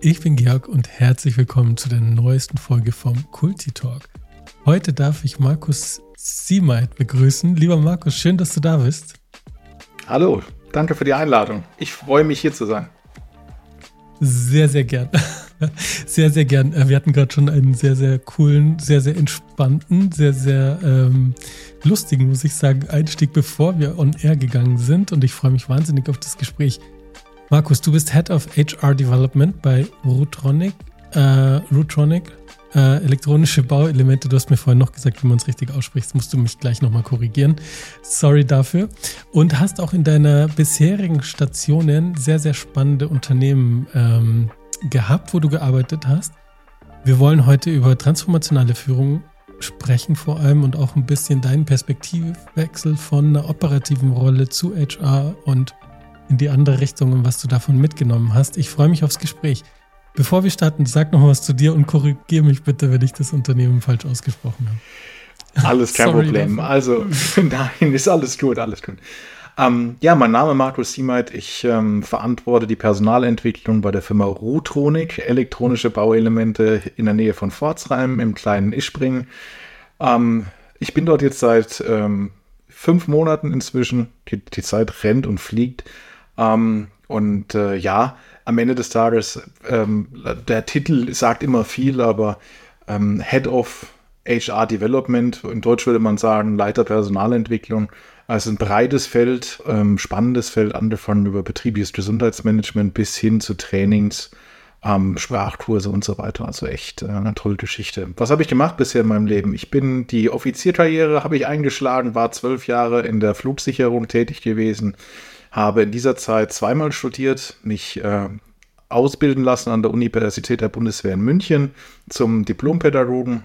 Ich bin Georg und herzlich willkommen zu der neuesten Folge vom Kulti Talk. Heute darf ich Markus Siemeit begrüßen. Lieber Markus, schön, dass du da bist. Hallo, danke für die Einladung. Ich freue mich hier zu sein. Sehr, sehr gern. Sehr, sehr gern. Äh, wir hatten gerade schon einen sehr, sehr coolen, sehr, sehr entspannten, sehr, sehr ähm, lustigen, muss ich sagen, Einstieg, bevor wir on air gegangen sind. Und ich freue mich wahnsinnig auf das Gespräch. Markus, du bist Head of HR Development bei Rutronic. Äh, Rutronic, äh, elektronische Bauelemente. Du hast mir vorhin noch gesagt, wie man es richtig ausspricht. Das musst du mich gleich nochmal korrigieren. Sorry dafür. Und hast auch in deiner bisherigen Stationen sehr, sehr spannende Unternehmen ähm, gehabt, wo du gearbeitet hast. Wir wollen heute über transformationale Führung sprechen vor allem und auch ein bisschen deinen Perspektivwechsel von einer operativen Rolle zu HR und in die andere Richtung und was du davon mitgenommen hast. Ich freue mich aufs Gespräch. Bevor wir starten, sag noch was zu dir und korrigiere mich bitte, wenn ich das Unternehmen falsch ausgesprochen habe. Alles kein Problem. Dafür. Also, nein, ist alles gut, alles gut. Ähm, ja, mein Name ist Markus Siemeit. Ich ähm, verantworte die Personalentwicklung bei der Firma Rutronik, elektronische Bauelemente in der Nähe von Pforzheim im kleinen Ispring. Ähm, ich bin dort jetzt seit ähm, fünf Monaten inzwischen. Die, die Zeit rennt und fliegt. Ähm, und äh, ja, am Ende des Tages, ähm, der Titel sagt immer viel, aber ähm, Head of HR Development, in Deutsch würde man sagen Leiter Personalentwicklung, also ein breites Feld, ähm, spannendes Feld, angefangen über betriebliches Gesundheitsmanagement bis hin zu Trainings, ähm, Sprachkurse und so weiter. Also echt äh, eine tolle Geschichte. Was habe ich gemacht bisher in meinem Leben? Ich bin die Offizierkarriere habe ich eingeschlagen, war zwölf Jahre in der Flugsicherung tätig gewesen, habe in dieser Zeit zweimal studiert, mich äh, ausbilden lassen an der Universität der Bundeswehr in München zum Diplompädagogen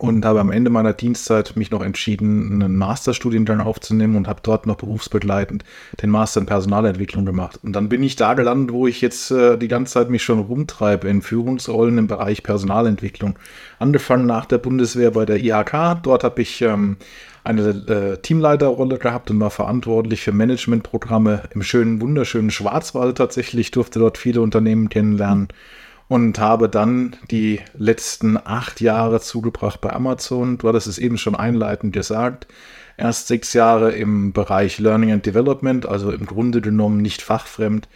und habe am Ende meiner Dienstzeit mich noch entschieden, einen Masterstudiengang aufzunehmen und habe dort noch berufsbegleitend den Master in Personalentwicklung gemacht. Und dann bin ich da gelandet, wo ich jetzt äh, die ganze Zeit mich schon rumtreibe in Führungsrollen im Bereich Personalentwicklung. Angefangen nach der Bundeswehr bei der IHK. Dort habe ich ähm, eine äh, Teamleiterrolle gehabt und war verantwortlich für Managementprogramme im schönen, wunderschönen Schwarzwald tatsächlich. Durfte dort viele Unternehmen kennenlernen und habe dann die letzten acht Jahre zugebracht bei Amazon. Du hattest es eben schon einleitend gesagt. Erst sechs Jahre im Bereich Learning and Development, also im Grunde genommen nicht fachfremd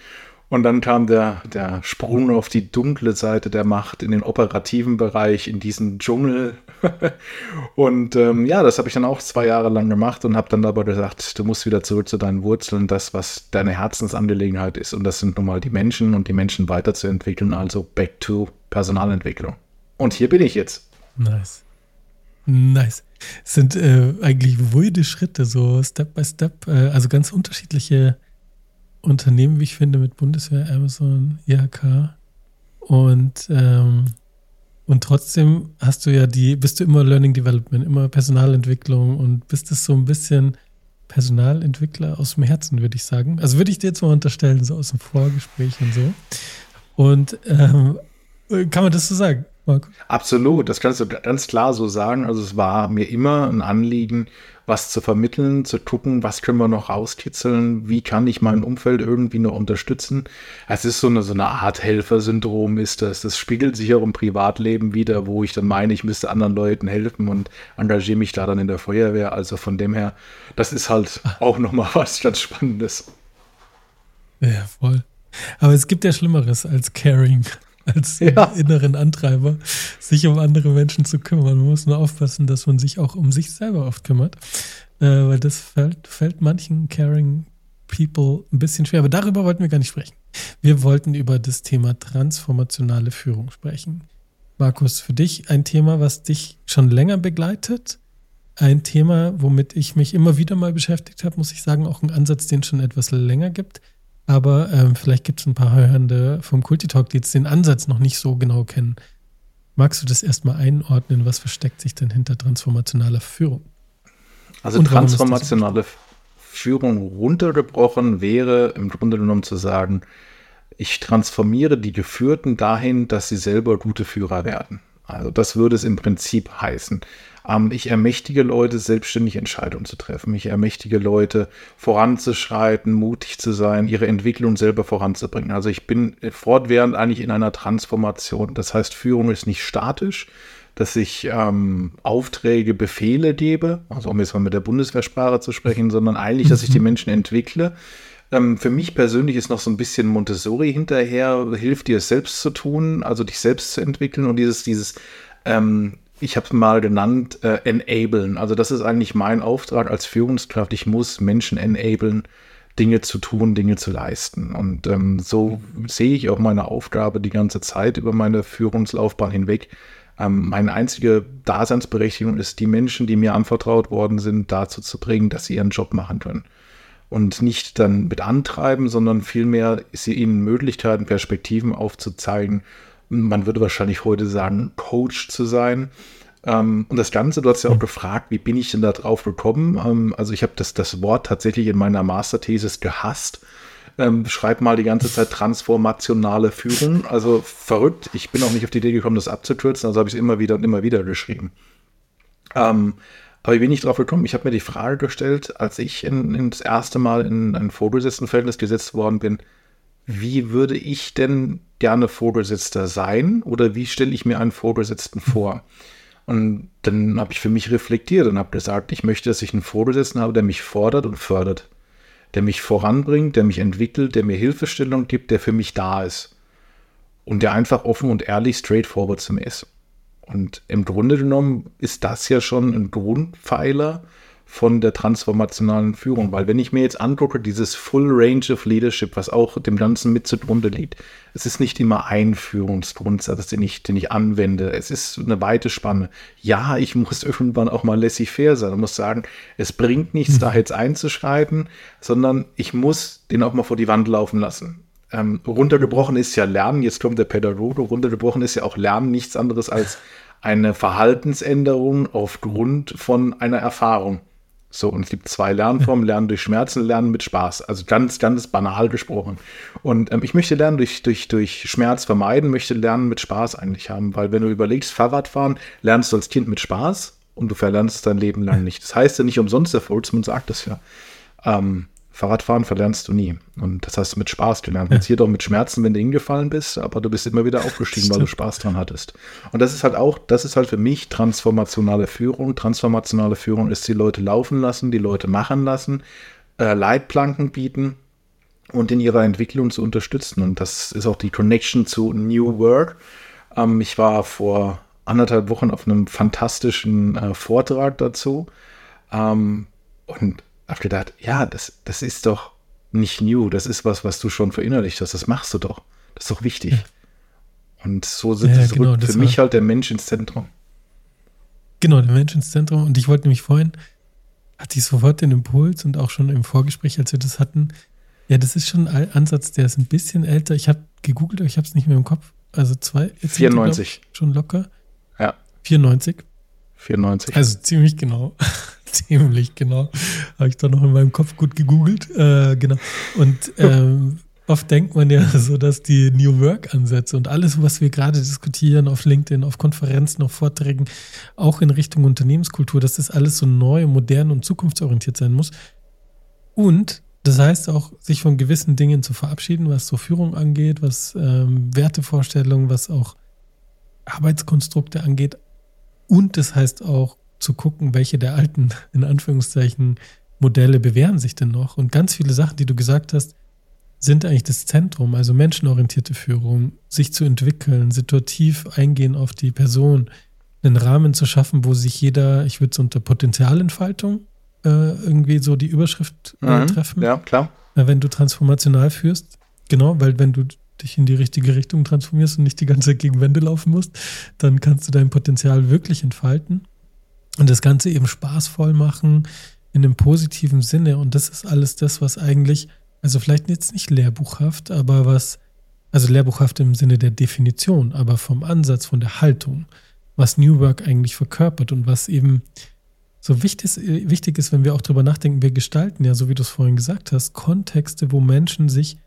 und dann kam der, der Sprung auf die dunkle Seite der Macht in den operativen Bereich, in diesen Dschungel. und ähm, ja, das habe ich dann auch zwei Jahre lang gemacht und habe dann aber gesagt, du musst wieder zurück zu deinen Wurzeln, das, was deine Herzensangelegenheit ist. Und das sind nun mal die Menschen und die Menschen weiterzuentwickeln, also back to Personalentwicklung. Und hier bin ich jetzt. Nice. Nice. Es sind äh, eigentlich wilde Schritte, so Step by Step, äh, also ganz unterschiedliche Unternehmen, wie ich finde, mit Bundeswehr, Amazon, IHK. Und, ähm, und trotzdem hast du ja die, bist du immer Learning Development, immer Personalentwicklung und bist es so ein bisschen Personalentwickler aus dem Herzen, würde ich sagen. Also würde ich dir jetzt mal unterstellen, so aus dem Vorgespräch und so. Und ähm, kann man das so sagen? Marco? Absolut, das kannst du ganz klar so sagen. Also es war mir immer ein Anliegen, was zu vermitteln, zu gucken, was können wir noch rauskitzeln, wie kann ich mein Umfeld irgendwie noch unterstützen. Es ist so eine, so eine Art Helfersyndrom ist das. Das spiegelt sich auch im Privatleben wieder, wo ich dann meine, ich müsste anderen Leuten helfen und engagiere mich da dann in der Feuerwehr. Also von dem her, das ist halt auch nochmal was ganz Spannendes. Ja, voll. Aber es gibt ja Schlimmeres als Caring als ja. inneren Antreiber, sich um andere Menschen zu kümmern. Man muss nur aufpassen, dass man sich auch um sich selber oft kümmert, äh, weil das fällt, fällt manchen caring People ein bisschen schwer. Aber darüber wollten wir gar nicht sprechen. Wir wollten über das Thema transformationale Führung sprechen. Markus, für dich ein Thema, was dich schon länger begleitet, ein Thema, womit ich mich immer wieder mal beschäftigt habe, muss ich sagen, auch ein Ansatz, den es schon etwas länger gibt. Aber ähm, vielleicht gibt es ein paar Hörende vom Kulti-Talk, die jetzt den Ansatz noch nicht so genau kennen. Magst du das erstmal einordnen? Was versteckt sich denn hinter transformationaler Führung? Also Und transformationale Führung runtergebrochen wäre im Grunde genommen zu sagen, ich transformiere die Geführten dahin, dass sie selber gute Führer werden. Also das würde es im Prinzip heißen. Ähm, ich ermächtige Leute, selbstständig Entscheidungen zu treffen. Ich ermächtige Leute, voranzuschreiten, mutig zu sein, ihre Entwicklung selber voranzubringen. Also ich bin fortwährend eigentlich in einer Transformation. Das heißt, Führung ist nicht statisch, dass ich ähm, Aufträge, Befehle gebe, also um jetzt mal mit der Bundeswehrsprache zu sprechen, sondern eigentlich, dass ich die Menschen entwickle. Ähm, für mich persönlich ist noch so ein bisschen Montessori hinterher, hilft dir es selbst zu tun, also dich selbst zu entwickeln und dieses, dieses, ähm, ich habe es mal genannt, äh, enablen. Also das ist eigentlich mein Auftrag als Führungskraft. Ich muss Menschen enablen, Dinge zu tun, Dinge zu leisten. Und ähm, so sehe ich auch meine Aufgabe die ganze Zeit über meine Führungslaufbahn hinweg, ähm, meine einzige Daseinsberechtigung ist, die Menschen, die mir anvertraut worden sind, dazu zu bringen, dass sie ihren Job machen können. Und nicht dann mit antreiben, sondern vielmehr sie ihnen Möglichkeiten, Perspektiven aufzuzeigen. Man würde wahrscheinlich heute sagen, Coach zu sein. Ähm, und das Ganze, du hast ja auch gefragt, wie bin ich denn da drauf gekommen? Ähm, also ich habe das, das Wort tatsächlich in meiner Masterthesis gehasst ähm, schreib mal die ganze Zeit transformationale Führung. Also verrückt. Ich bin auch nicht auf die Idee gekommen, das abzukürzen, also habe ich es immer wieder und immer wieder geschrieben. Ähm, aber ich bin nicht drauf gekommen. Ich habe mir die Frage gestellt, als ich in, in das erste Mal in ein Vorgesetztenverhältnis gesetzt worden bin, wie würde ich denn gerne Vorgesetzter sein oder wie stelle ich mir einen Vorgesetzten vor? Und dann habe ich für mich reflektiert und habe gesagt, ich möchte, dass ich einen Vorgesetzten habe, der mich fordert und fördert der mich voranbringt, der mich entwickelt, der mir Hilfestellung gibt, der für mich da ist. Und der einfach offen und ehrlich straightforward zu mir ist. Und im Grunde genommen ist das ja schon ein Grundpfeiler von der transformationalen Führung. Weil wenn ich mir jetzt angucke, dieses Full Range of Leadership, was auch dem Ganzen mit zugrunde liegt, es ist nicht immer ein Führungsgrundsatz, den ich, den ich anwende. Es ist eine weite Spanne. Ja, ich muss irgendwann auch mal laissez-faire sein und muss sagen, es bringt nichts, da jetzt einzuschreiben, sondern ich muss den auch mal vor die Wand laufen lassen. Ähm, runtergebrochen ist ja Lernen, jetzt kommt der Pädagoge, runtergebrochen ist ja auch Lernen nichts anderes als eine Verhaltensänderung aufgrund von einer Erfahrung. So, und es gibt zwei Lernformen, Lernen durch Schmerzen, Lernen mit Spaß. Also ganz, ganz banal gesprochen. Und ähm, ich möchte Lernen durch, durch, durch Schmerz vermeiden, möchte Lernen mit Spaß eigentlich haben, weil wenn du überlegst, Fahrradfahren, lernst du als Kind mit Spaß und du verlernst es dein Leben lang nicht. Das heißt ja nicht umsonst, der Volksmund sagt das ja. Ähm, Fahrradfahren verlernst du nie. Und das hast du mit Spaß gelernt. Ja. Jetzt hier doch mit Schmerzen, wenn du hingefallen bist, aber du bist immer wieder aufgestiegen, weil du Spaß dran hattest. Und das ist halt auch, das ist halt für mich transformationale Führung. Transformationale Führung ist die Leute laufen lassen, die Leute machen lassen, äh, Leitplanken bieten und in ihrer Entwicklung zu unterstützen. Und das ist auch die Connection zu New Work. Ähm, ich war vor anderthalb Wochen auf einem fantastischen äh, Vortrag dazu. Ähm, und habe gedacht, ja, das, das ist doch nicht new, das ist was, was du schon verinnerlicht hast, das machst du doch. Das ist doch wichtig. Ja. Und so sind ja, genau, für mich halt der Mensch ins Zentrum. Genau, der Mensch ins Zentrum. Und ich wollte nämlich vorhin, hatte ich sofort den Impuls und auch schon im Vorgespräch, als wir das hatten, ja, das ist schon ein Ansatz, der ist ein bisschen älter. Ich habe gegoogelt, aber ich habe es nicht mehr im Kopf. Also zwei. 94. Die, schon locker. Ja. 94. 94. Also ziemlich genau. ziemlich genau. Habe ich da noch in meinem Kopf gut gegoogelt. Äh, genau. Und ähm, oft denkt man ja so, dass die New Work-Ansätze und alles, was wir gerade diskutieren auf LinkedIn, auf Konferenzen, auf Vorträgen, auch in Richtung Unternehmenskultur, dass das alles so neu, modern und zukunftsorientiert sein muss. Und das heißt auch, sich von gewissen Dingen zu verabschieden, was so Führung angeht, was ähm, Wertevorstellungen, was auch Arbeitskonstrukte angeht. Und das heißt auch, zu gucken, welche der alten, in Anführungszeichen, Modelle bewähren sich denn noch. Und ganz viele Sachen, die du gesagt hast, sind eigentlich das Zentrum, also menschenorientierte Führung, sich zu entwickeln, situativ eingehen auf die Person, einen Rahmen zu schaffen, wo sich jeder, ich würde es unter Potenzialentfaltung äh, irgendwie so die Überschrift äh, mhm, treffen. Ja, klar. Wenn du transformational führst, genau, weil wenn du dich in die richtige Richtung transformierst und nicht die ganze Zeit gegen Wände laufen musst, dann kannst du dein Potenzial wirklich entfalten und das Ganze eben spaßvoll machen in einem positiven Sinne. Und das ist alles das, was eigentlich, also vielleicht jetzt nicht lehrbuchhaft, aber was, also lehrbuchhaft im Sinne der Definition, aber vom Ansatz, von der Haltung, was New Work eigentlich verkörpert und was eben so wichtig ist, wichtig ist, wenn wir auch drüber nachdenken, wir gestalten ja, so wie du es vorhin gesagt hast, Kontexte, wo Menschen sich,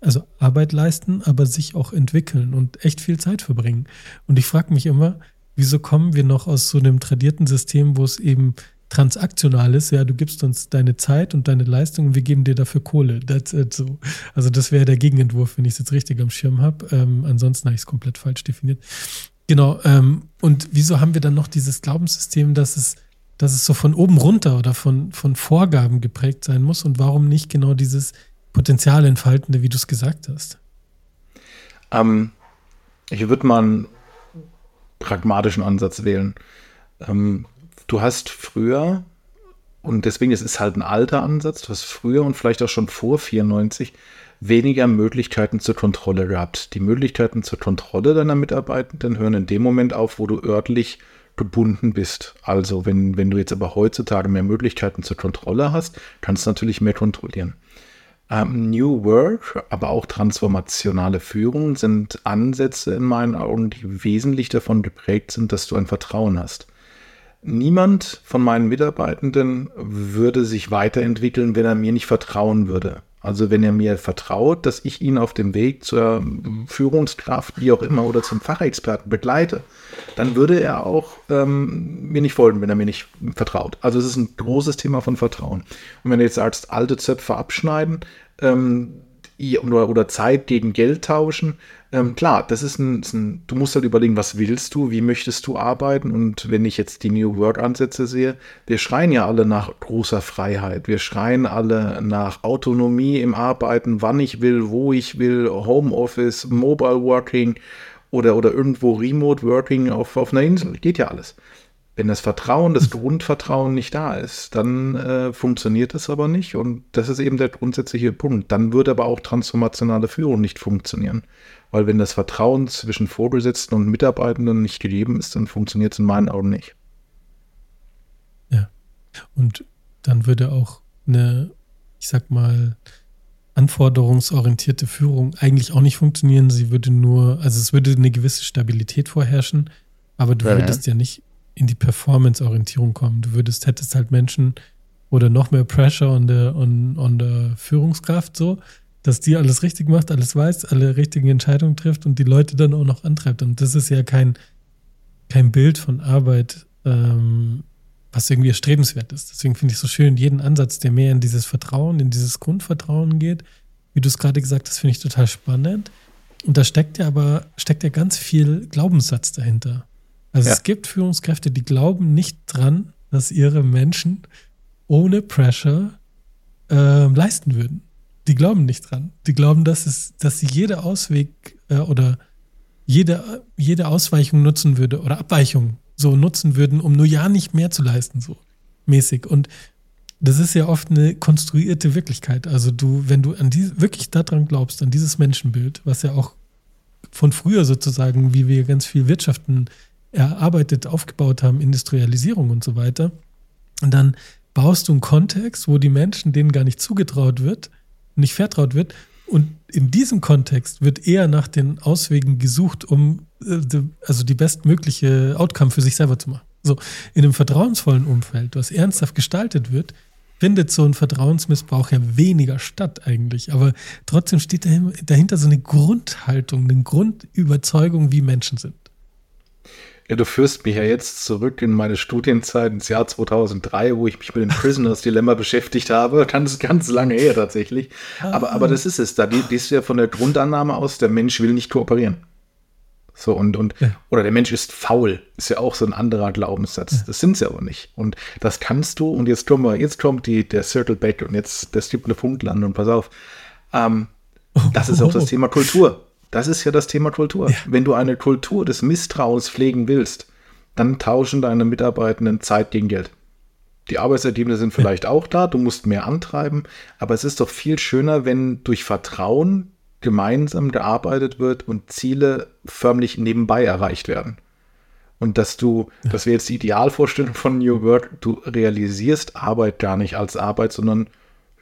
also Arbeit leisten, aber sich auch entwickeln und echt viel Zeit verbringen. Und ich frage mich immer, wieso kommen wir noch aus so einem tradierten System, wo es eben transaktional ist, ja, du gibst uns deine Zeit und deine Leistung und wir geben dir dafür Kohle. That's it so. Also das wäre der Gegenentwurf, wenn ich es jetzt richtig am Schirm habe. Ähm, ansonsten habe ich es komplett falsch definiert. Genau. Ähm, und wieso haben wir dann noch dieses Glaubenssystem, dass es, dass es so von oben runter oder von, von Vorgaben geprägt sein muss und warum nicht genau dieses Potenzial entfaltende, wie du es gesagt hast? Ähm, ich würde mal pragmatischen Ansatz wählen. Ähm, du hast früher, und deswegen ist es halt ein alter Ansatz, du hast früher und vielleicht auch schon vor 94 weniger Möglichkeiten zur Kontrolle gehabt. Die Möglichkeiten zur Kontrolle deiner Mitarbeitenden hören in dem Moment auf, wo du örtlich gebunden bist. Also wenn, wenn du jetzt aber heutzutage mehr Möglichkeiten zur Kontrolle hast, kannst du natürlich mehr kontrollieren. Ähm, New Work, aber auch transformationale Führung sind Ansätze in meinen Augen, die wesentlich davon geprägt sind, dass du ein Vertrauen hast. Niemand von meinen Mitarbeitenden würde sich weiterentwickeln, wenn er mir nicht vertrauen würde. Also wenn er mir vertraut, dass ich ihn auf dem Weg zur Führungskraft, wie auch immer, oder zum Fachexperten begleite, dann würde er auch ähm, mir nicht folgen, wenn er mir nicht vertraut. Also es ist ein großes Thema von Vertrauen. Und wenn du jetzt sagst, alte Zöpfe abschneiden, ähm, oder, oder Zeit gegen Geld tauschen. Ähm, klar, das ist ein, ist ein, du musst halt überlegen, was willst du, wie möchtest du arbeiten und wenn ich jetzt die New Work Ansätze sehe, wir schreien ja alle nach großer Freiheit, wir schreien alle nach Autonomie im Arbeiten, wann ich will, wo ich will, Homeoffice, Mobile Working oder, oder irgendwo Remote Working auf, auf einer Insel, geht ja alles. Wenn das Vertrauen, das Grundvertrauen nicht da ist, dann äh, funktioniert das aber nicht. Und das ist eben der grundsätzliche Punkt. Dann würde aber auch transformationale Führung nicht funktionieren. Weil wenn das Vertrauen zwischen Vorgesetzten und Mitarbeitenden nicht gegeben ist, dann funktioniert es in meinen Augen nicht. Ja. Und dann würde auch eine, ich sag mal, anforderungsorientierte Führung eigentlich auch nicht funktionieren. Sie würde nur, also es würde eine gewisse Stabilität vorherrschen, aber du ja, würdest ja. ja nicht in die Performance-Orientierung kommen. Du würdest, hättest halt Menschen oder noch mehr Pressure on der, on, on Führungskraft so, dass die alles richtig macht, alles weiß, alle richtigen Entscheidungen trifft und die Leute dann auch noch antreibt. Und das ist ja kein, kein Bild von Arbeit, ähm, was irgendwie erstrebenswert ist. Deswegen finde ich so schön, jeden Ansatz, der mehr in dieses Vertrauen, in dieses Grundvertrauen geht, wie du es gerade gesagt hast, finde ich total spannend. Und da steckt ja aber, steckt ja ganz viel Glaubenssatz dahinter. Also ja. es gibt Führungskräfte, die glauben nicht dran, dass ihre Menschen ohne Pressure äh, leisten würden. Die glauben nicht dran. Die glauben, dass, es, dass sie jede Ausweg äh, oder jede, jede Ausweichung nutzen würde oder Abweichung so nutzen würden, um nur ja nicht mehr zu leisten, so mäßig. Und das ist ja oft eine konstruierte Wirklichkeit. Also du, wenn du an die, wirklich daran glaubst, an dieses Menschenbild, was ja auch von früher sozusagen, wie wir ganz viel Wirtschaften erarbeitet, aufgebaut haben, Industrialisierung und so weiter. Und dann baust du einen Kontext, wo die Menschen denen gar nicht zugetraut wird, nicht vertraut wird. Und in diesem Kontext wird eher nach den Auswegen gesucht, um äh, also die bestmögliche Outcome für sich selber zu machen. So, in einem vertrauensvollen Umfeld, was ernsthaft gestaltet wird, findet so ein Vertrauensmissbrauch ja weniger statt eigentlich. Aber trotzdem steht dahinter so eine Grundhaltung, eine Grundüberzeugung, wie Menschen sind. Ja, du führst mich ja jetzt zurück in meine Studienzeit ins Jahr 2003, wo ich mich mit dem Prisoners Dilemma beschäftigt habe. Ganz, ganz lange her tatsächlich. Aber, aber das ist es. Da die ist ja von der Grundannahme aus, der Mensch will nicht kooperieren. So, und, und, ja. oder der Mensch ist faul, ist ja auch so ein anderer Glaubenssatz. Ja. Das sind sie aber nicht. Und das kannst du, und jetzt kommen wir, jetzt kommt die, der Circle Back und jetzt der Stiple Punktland und pass auf. Ähm, das ist auch das Thema Kultur. Das ist ja das Thema Kultur. Ja. Wenn du eine Kultur des Misstrauens pflegen willst, dann tauschen deine Mitarbeitenden Zeit gegen Geld. Die Arbeitsergebnisse sind vielleicht ja. auch da, du musst mehr antreiben, aber es ist doch viel schöner, wenn durch Vertrauen gemeinsam gearbeitet wird und Ziele förmlich nebenbei erreicht werden. Und dass du, ja. das wäre jetzt die Idealvorstellung von New Work, du realisierst Arbeit gar nicht als Arbeit, sondern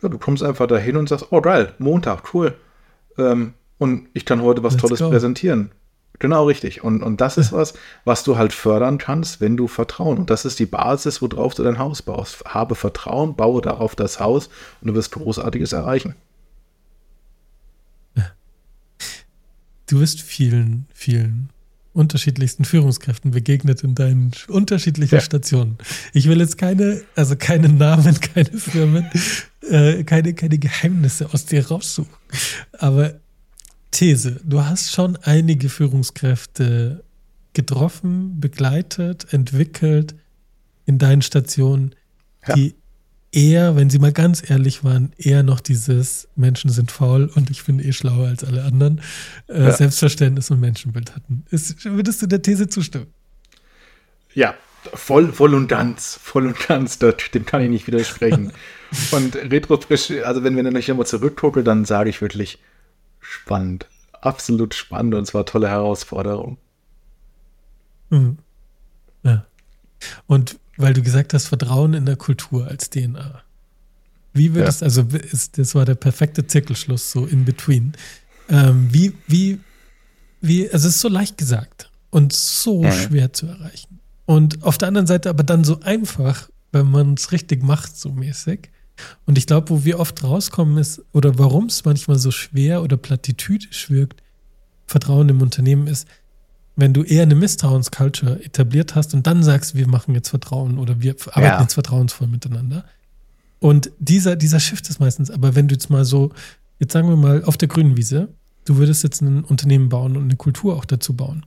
ja, du kommst einfach dahin und sagst, oh geil, Montag, cool. Ähm, und ich kann heute was Let's Tolles go. präsentieren. Genau richtig. Und, und das ist was, was du halt fördern kannst, wenn du Vertrauen. Und das ist die Basis, worauf du dein Haus baust. Habe Vertrauen, baue darauf das Haus und du wirst Großartiges erreichen. Du wirst vielen, vielen unterschiedlichsten Führungskräften begegnet in deinen unterschiedlichen ja. Stationen. Ich will jetzt keine, also keine Namen, keine Firmen, äh, keine, keine Geheimnisse aus dir raussuchen. Aber These, du hast schon einige Führungskräfte getroffen, begleitet, entwickelt in deinen Stationen, die eher, wenn sie mal ganz ehrlich waren, eher noch dieses Menschen sind faul und ich bin eh schlauer als alle anderen äh, ja. Selbstverständnis und Menschenbild hatten. Ist, würdest du der These zustimmen? Ja, voll, voll und ganz, voll und ganz, dem kann ich nicht widersprechen. und retrofrisch, also wenn wir dann nicht immer zurückgucken, dann sage ich wirklich spannend. Absolut spannend und zwar tolle Herausforderung. Mhm. Ja. Und weil du gesagt hast, Vertrauen in der Kultur als DNA. Wie würdest, ja. also ist, das war der perfekte Zirkelschluss, so in between. Ähm, wie, wie, wie, also es ist so leicht gesagt und so ja. schwer zu erreichen. Und auf der anderen Seite aber dann so einfach, wenn man es richtig macht, so mäßig. Und ich glaube, wo wir oft rauskommen ist, oder warum es manchmal so schwer oder platitüdisch wirkt, Vertrauen im Unternehmen ist, wenn du eher eine Misstrauensculture etabliert hast und dann sagst, wir machen jetzt Vertrauen oder wir arbeiten ja. jetzt vertrauensvoll miteinander. Und dieser, dieser Shift ist meistens, aber wenn du jetzt mal so, jetzt sagen wir mal auf der grünen Wiese, du würdest jetzt ein Unternehmen bauen und eine Kultur auch dazu bauen.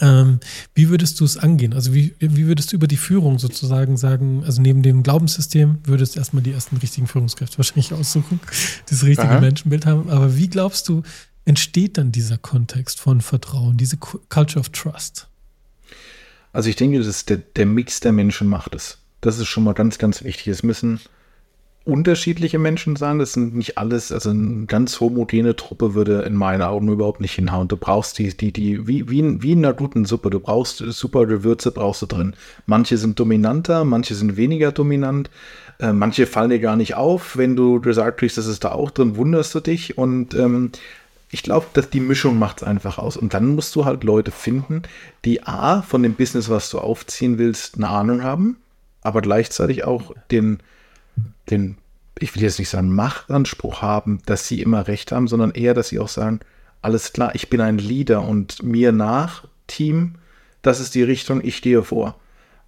Ähm, wie würdest du es angehen? Also wie, wie würdest du über die Führung sozusagen sagen, also neben dem Glaubenssystem würdest du erstmal die ersten richtigen Führungskräfte wahrscheinlich aussuchen, die das richtige Aha. Menschenbild haben. Aber wie glaubst du, entsteht dann dieser Kontext von Vertrauen, diese Culture of Trust? Also ich denke, das ist der, der Mix der Menschen macht es. Das ist schon mal ganz, ganz wichtig. Es müssen unterschiedliche Menschen sein. Das sind nicht alles, also eine ganz homogene Truppe würde in meinen Augen überhaupt nicht hinhauen. Du brauchst die, die, die, wie, wie, in, wie in einer guten Suppe. Du brauchst super Gewürze, brauchst du drin. Manche sind dominanter, manche sind weniger dominant. Äh, manche fallen dir gar nicht auf. Wenn du gesagt kriegst, das ist da auch drin, wunderst du dich. Und ähm, ich glaube, dass die Mischung macht es einfach aus. Und dann musst du halt Leute finden, die A, von dem Business, was du aufziehen willst, eine Ahnung haben, aber gleichzeitig auch den, den, ich will jetzt nicht sagen, Machtanspruch haben, dass sie immer recht haben, sondern eher, dass sie auch sagen, alles klar, ich bin ein Leader und mir nach, Team, das ist die Richtung, ich stehe vor.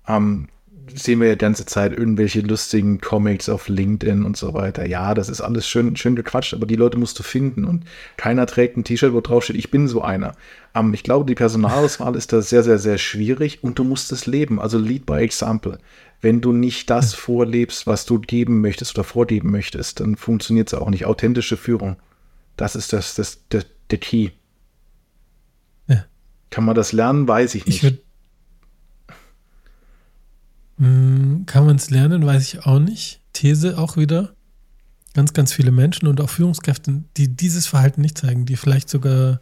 Ähm, sehen wir ja die ganze Zeit irgendwelche lustigen Comics auf LinkedIn und so weiter. Ja, das ist alles schön, schön gequatscht, aber die Leute musst du finden und keiner trägt ein T-Shirt, wo drauf steht, ich bin so einer. Ähm, ich glaube, die Personalauswahl ist da sehr, sehr, sehr schwierig und du musst es leben. Also lead by example. Wenn du nicht das vorlebst, was du geben möchtest oder vorgeben möchtest, dann funktioniert es auch nicht. Authentische Führung. Das ist das, das, der, der Key. Ja. Kann man das lernen? Weiß ich nicht. Ich hm, kann man es lernen, weiß ich auch nicht. These auch wieder. Ganz, ganz viele Menschen und auch Führungskräfte, die dieses Verhalten nicht zeigen, die vielleicht sogar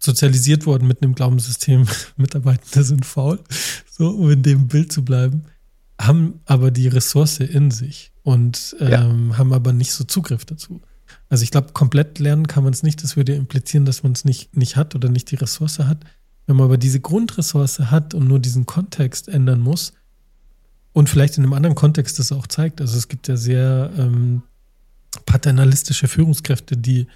sozialisiert wurden mit einem Glaubenssystem, Mitarbeitende sind faul, so, um in dem Bild zu bleiben, haben aber die Ressource in sich und ähm, ja. haben aber nicht so Zugriff dazu. Also ich glaube, komplett lernen kann man es nicht. Das würde implizieren, dass man es nicht, nicht hat oder nicht die Ressource hat. Wenn man aber diese Grundressource hat und nur diesen Kontext ändern muss und vielleicht in einem anderen Kontext das auch zeigt, also es gibt ja sehr ähm, paternalistische Führungskräfte, die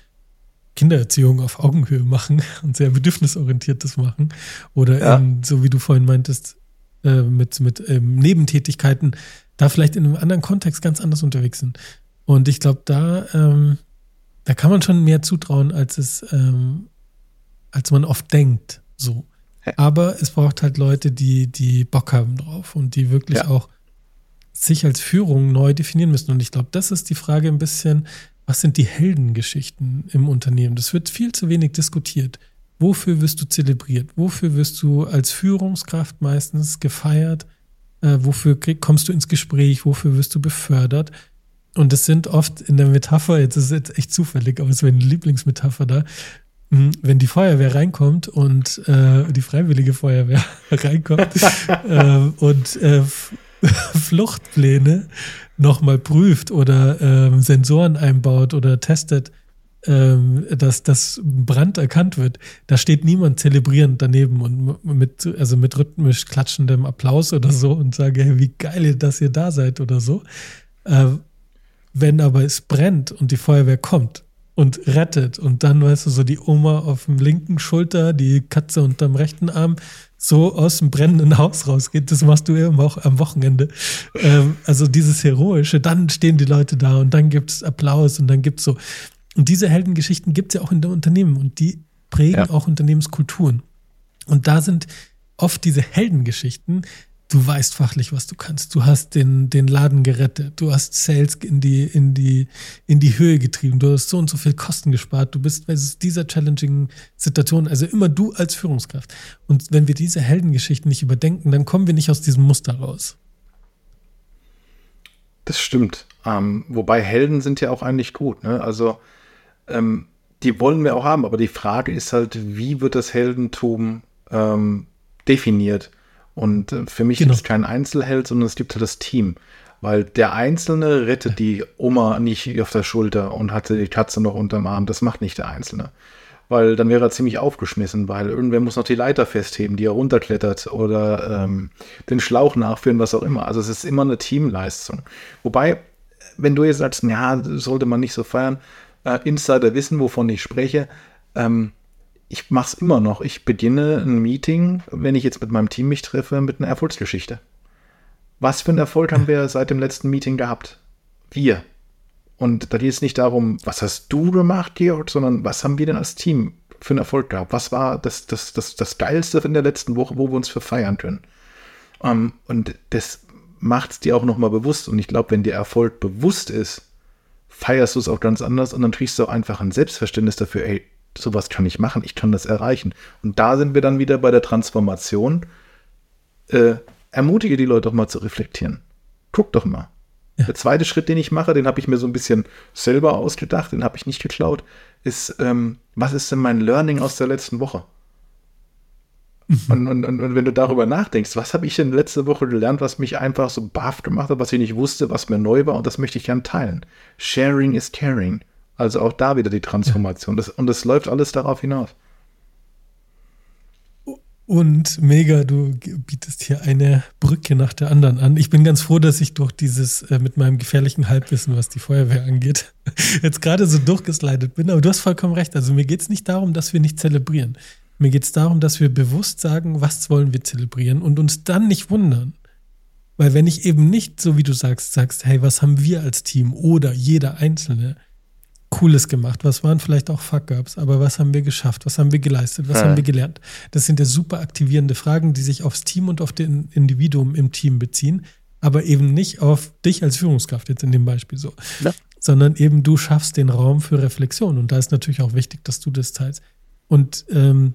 Kindererziehung auf Augenhöhe machen und sehr bedürfnisorientiertes machen. Oder ja. in, so wie du vorhin meintest, äh, mit, mit ähm, Nebentätigkeiten, da vielleicht in einem anderen Kontext ganz anders unterwegs sind. Und ich glaube, da, ähm, da kann man schon mehr zutrauen, als es, ähm, als man oft denkt. So. Aber es braucht halt Leute, die, die Bock haben drauf und die wirklich ja. auch sich als Führung neu definieren müssen. Und ich glaube, das ist die Frage ein bisschen, was sind die Heldengeschichten im Unternehmen? Das wird viel zu wenig diskutiert. Wofür wirst du zelebriert? Wofür wirst du als Führungskraft meistens gefeiert? Äh, wofür krieg, kommst du ins Gespräch? Wofür wirst du befördert? Und das sind oft in der Metapher, jetzt ist es jetzt echt zufällig, aber es wäre eine Lieblingsmetapher da, Mhm. wenn die Feuerwehr reinkommt und äh, die freiwillige Feuerwehr reinkommt äh, und Fluchtpläne nochmal prüft oder ähm, Sensoren einbaut oder testet, ähm, dass das Brand erkannt wird, da steht niemand zelebrierend daneben und mit, also mit rhythmisch klatschendem Applaus oder so und sage, hey, wie geil, dass ihr da seid oder so. Äh, wenn aber es brennt und die Feuerwehr kommt, und rettet. Und dann, weißt du, so die Oma auf dem linken Schulter, die Katze unterm rechten Arm, so aus dem brennenden Haus rausgeht. Das machst du eben auch am Wochenende. Ähm, also dieses Heroische, dann stehen die Leute da und dann gibt es Applaus und dann gibt es so. Und diese Heldengeschichten gibt es ja auch in den Unternehmen und die prägen ja. auch Unternehmenskulturen. Und da sind oft diese Heldengeschichten, du weißt fachlich, was du kannst. Du hast den, den Laden gerettet. Du hast Sales in die, in, die, in die Höhe getrieben. Du hast so und so viel Kosten gespart. Du bist bei dieser challenging Situation, also immer du als Führungskraft. Und wenn wir diese Heldengeschichten nicht überdenken, dann kommen wir nicht aus diesem Muster raus. Das stimmt. Ähm, wobei Helden sind ja auch eigentlich gut. Ne? Also ähm, die wollen wir auch haben, aber die Frage ist halt, wie wird das Heldentum ähm, definiert? Und äh, für mich genau. gibt es keinen Einzelheld, sondern es gibt halt das Team. Weil der Einzelne rettet die Oma nicht auf der Schulter und hatte die Katze noch unterm Arm. Das macht nicht der Einzelne. Weil dann wäre er ziemlich aufgeschmissen, weil irgendwer muss noch die Leiter festheben, die er runterklettert oder ähm, den Schlauch nachführen, was auch immer. Also es ist immer eine Teamleistung. Wobei, wenn du jetzt sagst, ja, sollte man nicht so feiern, äh, Insider wissen, wovon ich spreche. Ähm, ich mache es immer noch. Ich beginne ein Meeting, wenn ich jetzt mit meinem Team mich treffe, mit einer Erfolgsgeschichte. Was für einen Erfolg haben wir seit dem letzten Meeting gehabt? Wir. Und da geht es nicht darum, was hast du gemacht, Georg, sondern was haben wir denn als Team für einen Erfolg gehabt? Was war das, das, das, das Geilste in der letzten Woche, wo wir uns für feiern können? Um, ähm, und das macht es dir auch nochmal bewusst. Und ich glaube, wenn dir Erfolg bewusst ist, feierst du es auch ganz anders und dann kriegst du auch einfach ein Selbstverständnis dafür, ey, sowas kann ich machen, ich kann das erreichen. Und da sind wir dann wieder bei der Transformation. Äh, ermutige die Leute doch mal zu reflektieren. Guck doch mal. Ja. Der zweite Schritt, den ich mache, den habe ich mir so ein bisschen selber ausgedacht, den habe ich nicht geklaut, ist, ähm, was ist denn mein Learning aus der letzten Woche? Mhm. Und, und, und, und, wenn du darüber nachdenkst, was habe ich denn letzte Woche gelernt, was mich einfach so baff gemacht hat, was ich nicht wusste, was mir neu war, und das möchte ich gern teilen. Sharing is caring. Also auch da wieder die Transformation. Das, und es läuft alles darauf hinaus. Und mega, du bietest hier eine Brücke nach der anderen an. Ich bin ganz froh, dass ich durch dieses äh, mit meinem gefährlichen Halbwissen, was die Feuerwehr angeht, jetzt gerade so durchgeslidet bin. Aber du hast vollkommen recht. Also mir geht es nicht darum, dass wir nicht zelebrieren. Mir geht es darum, dass wir bewusst sagen, was wollen wir zelebrieren und uns dann nicht wundern. Weil wenn ich eben nicht, so wie du sagst, sagst, hey, was haben wir als Team oder jeder Einzelne, Cooles gemacht? Was waren vielleicht auch Fuck-Ups? Aber was haben wir geschafft? Was haben wir geleistet? Was ja. haben wir gelernt? Das sind ja super aktivierende Fragen, die sich aufs Team und auf den Individuum im Team beziehen, aber eben nicht auf dich als Führungskraft jetzt in dem Beispiel so. Ja. Sondern eben du schaffst den Raum für Reflexion. Und da ist natürlich auch wichtig, dass du das teilst. Und ähm,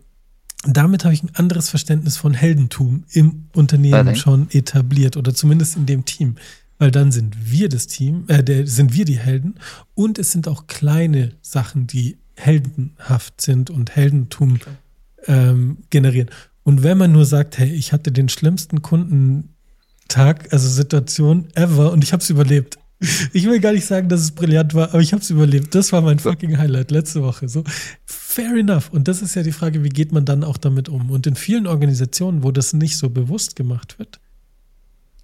damit habe ich ein anderes Verständnis von Heldentum im Unternehmen schon etabliert oder zumindest in dem Team weil dann sind wir das Team, äh, der, sind wir die Helden und es sind auch kleine Sachen, die heldenhaft sind und Heldentum ähm, generieren. Und wenn man nur sagt, hey, ich hatte den schlimmsten Kundentag, also Situation ever und ich habe es überlebt. Ich will gar nicht sagen, dass es brillant war, aber ich habe es überlebt. Das war mein fucking Highlight letzte Woche. So, fair enough. Und das ist ja die Frage, wie geht man dann auch damit um? Und in vielen Organisationen, wo das nicht so bewusst gemacht wird,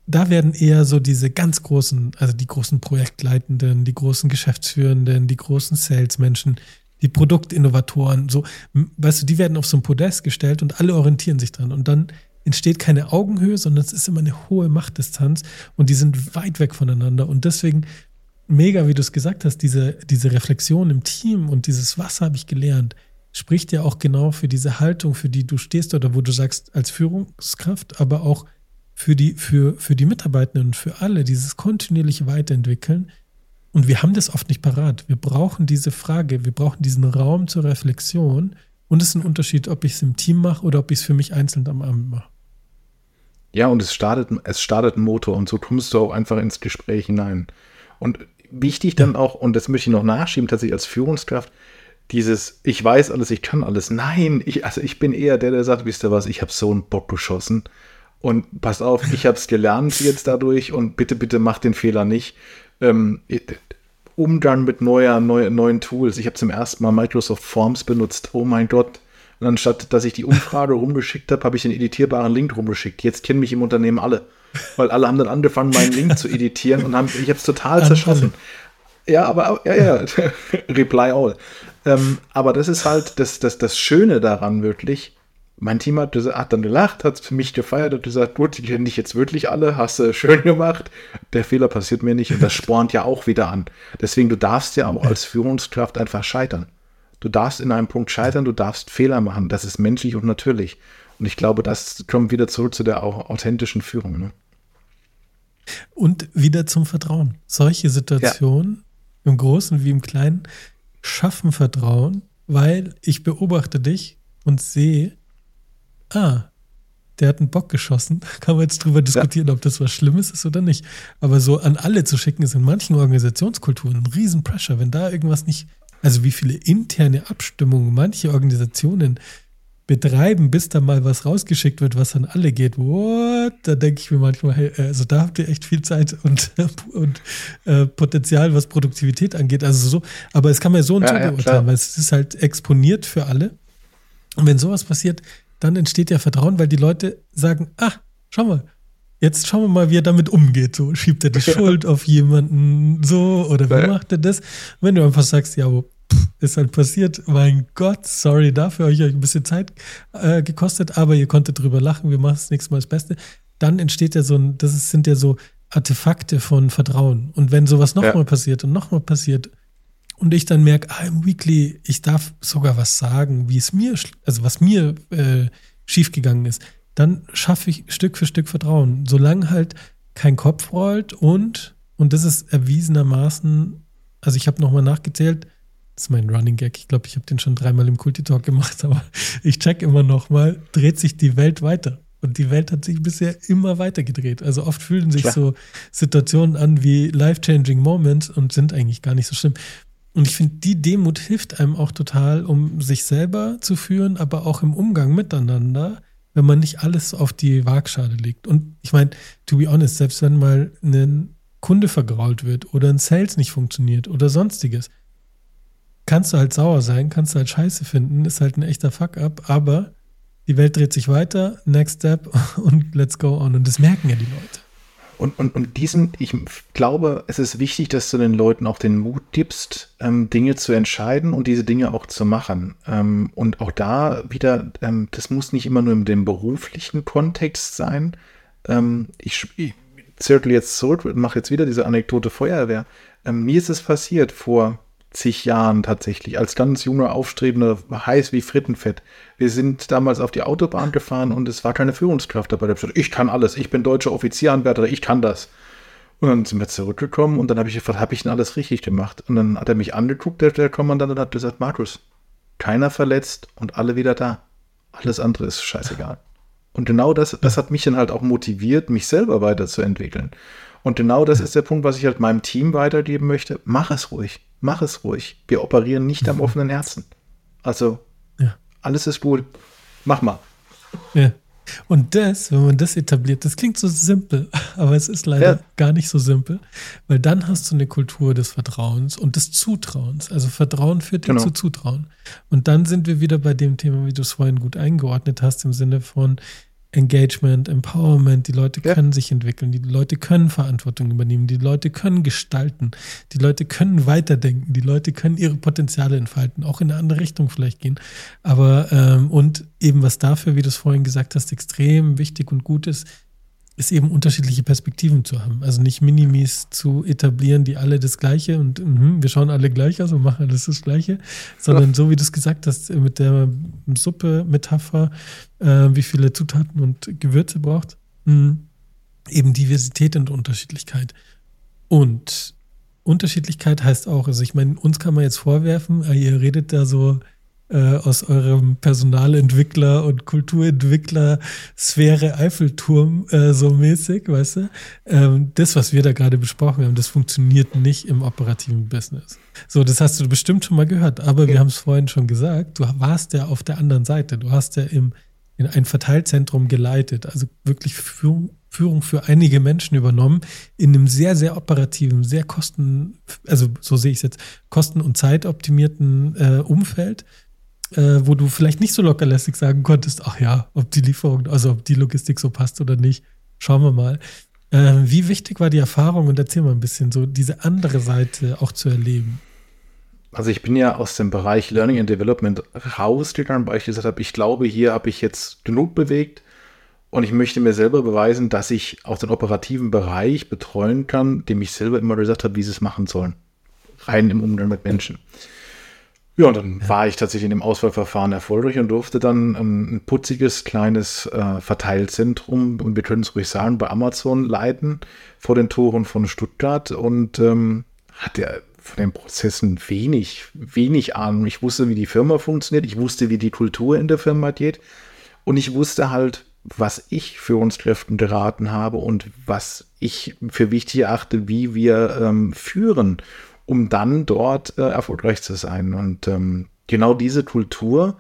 da werden eher so diese ganz großen, also die großen Projektleitenden, die großen Geschäftsführenden, die großen Salesmenschen, die Produktinnovatoren, so, weißt du, die werden auf so ein Podest gestellt und alle orientieren sich dran. Und dann entsteht keine Augenhöhe, sondern es ist immer eine hohe Machtdistanz und die sind weit weg voneinander. Und deswegen mega, wie du es gesagt hast, diese, diese Reflexion im Team und dieses, was habe ich gelernt, spricht ja auch genau für diese Haltung, für die du stehst oder wo du sagst, als Führungskraft, aber auch für die, für, für die Mitarbeitenden und für alle, dieses kontinuierliche Weiterentwickeln. Und wir haben das oft nicht parat. Wir brauchen diese Frage, wir brauchen diesen Raum zur Reflexion. Und es ist ein Unterschied, ob ich es im Team mache oder ob ich es für mich einzeln am Abend mache. Ja, und es startet, es startet ein Motor und so kommst du auch einfach ins Gespräch hinein. Und wichtig dann auch, und das möchte ich noch nachschieben, tatsächlich als Führungskraft, dieses, ich weiß alles, ich kann alles. Nein, ich, also ich bin eher der, der sagt, wisst ihr was, ich habe so einen Bock geschossen. Und pass auf, ich habe es gelernt jetzt dadurch und bitte, bitte mach den Fehler nicht. Ähm, Umgang mit neuer, neu, neuen Tools. Ich habe zum ersten Mal Microsoft Forms benutzt. Oh mein Gott. Und anstatt, dass ich die Umfrage rumgeschickt habe, habe ich den editierbaren Link rumgeschickt. Jetzt kennen mich im Unternehmen alle. Weil alle haben dann angefangen, meinen Link zu editieren und haben, ich habe es total zerschossen. Ja, aber ja, ja, reply all. Ähm, aber das ist halt das, das, das Schöne daran wirklich. Mein Team hat, hat dann gelacht, hat für mich gefeiert und gesagt, gut, die kennen dich jetzt wirklich alle, hast du schön gemacht. Der Fehler passiert mir nicht und das spornt ja auch wieder an. Deswegen, du darfst ja auch als Führungskraft einfach scheitern. Du darfst in einem Punkt scheitern, du darfst Fehler machen. Das ist menschlich und natürlich. Und ich glaube, das kommt wieder zurück zu der authentischen Führung. Ne? Und wieder zum Vertrauen. Solche Situationen ja. im Großen wie im Kleinen schaffen Vertrauen, weil ich beobachte dich und sehe, ah, der hat einen Bock geschossen. Kann man jetzt drüber diskutieren, ja. ob das was Schlimmes ist oder nicht. Aber so an alle zu schicken, ist in manchen Organisationskulturen ein riesen Pressure. Wenn da irgendwas nicht, also wie viele interne Abstimmungen manche Organisationen betreiben, bis da mal was rausgeschickt wird, was an alle geht. What? Da denke ich mir manchmal, hey, also da habt ihr echt viel Zeit und, und äh, Potenzial, was Produktivität angeht. Also so, aber es kann man ja so und ja, so beurteilen, weil es ist halt exponiert für alle. Und wenn sowas passiert, dann entsteht ja Vertrauen, weil die Leute sagen, ah, schau mal, jetzt schauen wir mal, wie er damit umgeht. So schiebt er die Schuld auf jemanden so oder wie macht er das? wenn du einfach sagst, ja, wo ist halt passiert. Mein Gott, sorry dafür, euch ein bisschen Zeit äh, gekostet, aber ihr konntet drüber lachen, wir machen das nächste Mal das Beste. Dann entsteht ja so ein, das ist, sind ja so Artefakte von Vertrauen. Und wenn sowas nochmal ja. passiert und nochmal passiert und ich dann merke, ah, im Weekly, ich darf sogar was sagen, wie es mir, also was mir äh, schiefgegangen ist, dann schaffe ich Stück für Stück Vertrauen. Solange halt kein Kopf rollt und, und das ist erwiesenermaßen, also ich habe nochmal nachgezählt, das ist mein Running Gag. Ich glaube, ich habe den schon dreimal im Kulti-Talk gemacht, aber ich check immer noch mal, dreht sich die Welt weiter. Und die Welt hat sich bisher immer weiter gedreht. Also oft fühlen sich Klar. so Situationen an wie life-changing Moments und sind eigentlich gar nicht so schlimm. Und ich finde, die Demut hilft einem auch total, um sich selber zu führen, aber auch im Umgang miteinander, wenn man nicht alles auf die Waagschale legt. Und ich meine, to be honest, selbst wenn mal ein Kunde vergrault wird oder ein Sales nicht funktioniert oder sonstiges, kannst du halt sauer sein, kannst du halt scheiße finden, ist halt ein echter Fuck-up, aber die Welt dreht sich weiter, next step und let's go on. Und das merken ja die Leute. Und, und, und diesen, ich glaube, es ist wichtig, dass du den Leuten auch den Mut gibst, ähm, Dinge zu entscheiden und diese Dinge auch zu machen. Ähm, und auch da wieder, ähm, das muss nicht immer nur in dem beruflichen Kontext sein. Ähm, ich, ich zirkel jetzt zurück und mache jetzt wieder diese Anekdote Feuerwehr. Ähm, mir ist es passiert vor zig Jahren tatsächlich, als ganz junger, aufstrebender, heiß wie Frittenfett. Wir sind damals auf die Autobahn gefahren und es war keine Führungskraft dabei. Der ich kann alles, ich bin deutscher Offizieranwärter, ich kann das. Und dann sind wir zurückgekommen und dann habe ich gefragt, habe ich denn alles richtig gemacht? Und dann hat er mich angeguckt, der, der Kommandant, und hat gesagt, Markus, keiner verletzt und alle wieder da. Alles andere ist scheißegal. Und genau das, das hat mich dann halt auch motiviert, mich selber weiterzuentwickeln. Und genau das ist der Punkt, was ich halt meinem Team weitergeben möchte. Mach es ruhig. Mach es ruhig. Wir operieren nicht am mhm. offenen Herzen. Also, ja. alles ist gut. Mach mal. Ja. Und das, wenn man das etabliert, das klingt so simpel, aber es ist leider ja. gar nicht so simpel, weil dann hast du eine Kultur des Vertrauens und des Zutrauens. Also Vertrauen führt genau. zu Zutrauen. Und dann sind wir wieder bei dem Thema, wie du es vorhin gut eingeordnet hast, im Sinne von, Engagement, Empowerment, die Leute ja. können sich entwickeln, die Leute können Verantwortung übernehmen, die Leute können gestalten, die Leute können weiterdenken, die Leute können ihre Potenziale entfalten, auch in eine andere Richtung vielleicht gehen. Aber ähm, und eben was dafür, wie du es vorhin gesagt hast, extrem wichtig und gut ist, ist eben unterschiedliche Perspektiven zu haben. Also nicht Minimis zu etablieren, die alle das Gleiche und mh, wir schauen alle gleich aus und machen alles das Gleiche, sondern so wie du es gesagt hast, mit der Suppe-Metapher, äh, wie viele Zutaten und Gewürze braucht, mh, eben Diversität und Unterschiedlichkeit. Und Unterschiedlichkeit heißt auch, also ich meine, uns kann man jetzt vorwerfen, äh, ihr redet da so äh, aus eurem Personalentwickler und Kulturentwickler Sphäre Eiffelturm äh, so mäßig, weißt du? Ähm, das, was wir da gerade besprochen haben, das funktioniert nicht im operativen Business. So, das hast du bestimmt schon mal gehört, aber wir haben es vorhin schon gesagt, du warst ja auf der anderen Seite, du hast ja im, in ein Verteilzentrum geleitet, also wirklich Führung, Führung für einige Menschen übernommen, in einem sehr, sehr operativen, sehr kosten, also so sehe ich es jetzt, kosten- und zeitoptimierten äh, Umfeld äh, wo du vielleicht nicht so lockerlässig sagen konntest, ach ja, ob die Lieferung, also ob die Logistik so passt oder nicht, schauen wir mal. Äh, wie wichtig war die Erfahrung und erzähl mal ein bisschen so diese andere Seite auch zu erleben? Also ich bin ja aus dem Bereich Learning and Development rausgegangen, weil ich gesagt habe, ich glaube, hier habe ich jetzt genug bewegt und ich möchte mir selber beweisen, dass ich auch den operativen Bereich betreuen kann, dem ich selber immer gesagt habe, wie sie es machen sollen. Rein im Umgang mit Menschen. Ja, und dann ja. war ich tatsächlich in dem Auswahlverfahren erfolgreich und durfte dann ein, ein putziges kleines äh, Verteilzentrum, und wir können es ruhig sagen, bei Amazon leiten vor den Toren von Stuttgart und ähm, hatte von den Prozessen wenig, wenig Ahnung. Ich wusste, wie die Firma funktioniert, ich wusste, wie die Kultur in der Firma geht und ich wusste halt, was ich für uns Kräften geraten habe und was ich für wichtig erachte, wie wir ähm, führen, um dann dort äh, erfolgreich zu sein. Und ähm, genau diese Kultur,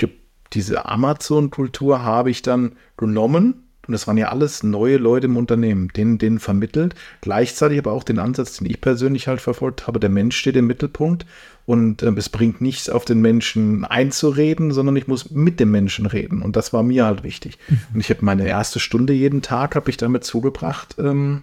die, diese Amazon-Kultur habe ich dann genommen und das waren ja alles neue Leute im Unternehmen, denen, denen vermittelt. Gleichzeitig aber auch den Ansatz, den ich persönlich halt verfolgt habe, der Mensch steht im Mittelpunkt und äh, es bringt nichts auf den Menschen einzureden, sondern ich muss mit dem Menschen reden. Und das war mir halt wichtig. Mhm. Und ich habe meine erste Stunde jeden Tag, habe ich damit zugebracht, ähm,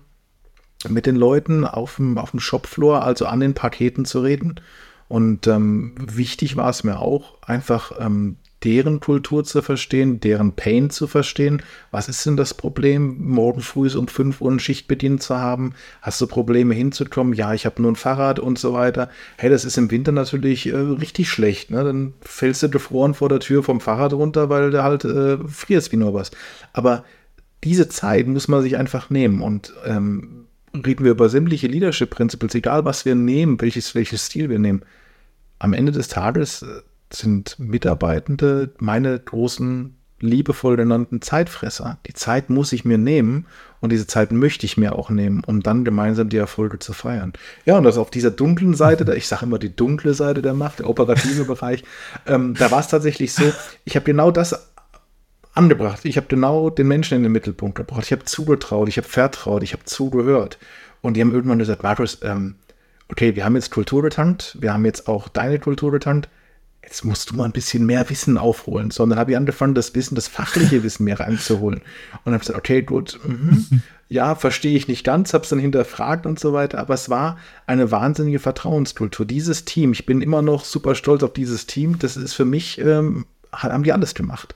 mit den Leuten auf dem, auf dem Shopfloor, also an den Paketen zu reden. Und ähm, wichtig war es mir auch, einfach ähm, deren Kultur zu verstehen, deren Pain zu verstehen. Was ist denn das Problem, morgen früh um 5 Uhr eine Schicht bedient zu haben? Hast du Probleme hinzukommen? Ja, ich habe nur ein Fahrrad und so weiter. Hey, das ist im Winter natürlich äh, richtig schlecht. Ne? Dann fällst du gefroren vor der Tür vom Fahrrad runter, weil du halt äh, frierst wie nur was. Aber diese Zeit muss man sich einfach nehmen und ähm, reden wir über sämtliche Leadership Principles, egal was wir nehmen, welches, welches Stil wir nehmen. Am Ende des Tages äh, sind Mitarbeitende meine großen, liebevoll genannten Zeitfresser. Die Zeit muss ich mir nehmen und diese Zeit möchte ich mir auch nehmen, um dann gemeinsam die Erfolge zu feiern. Ja, und das auf dieser dunklen Seite, ich sage immer die dunkle Seite der Macht, der operative Bereich, ähm, da war es tatsächlich so, ich habe genau das angebracht. Ich habe genau den Menschen in den Mittelpunkt gebracht. Ich habe zugetraut, ich habe vertraut, ich habe zugehört. Und die haben irgendwann gesagt, Markus, ähm, okay, wir haben jetzt Kultur getankt, wir haben jetzt auch deine Kultur getankt, jetzt musst du mal ein bisschen mehr Wissen aufholen. Sondern habe ich angefangen, das Wissen, das fachliche Wissen mehr reinzuholen. Und habe gesagt, okay, gut, mm, ja, verstehe ich nicht ganz, habe es dann hinterfragt und so weiter. Aber es war eine wahnsinnige Vertrauenskultur. Dieses Team, ich bin immer noch super stolz auf dieses Team. Das ist für mich, ähm, haben die alles gemacht.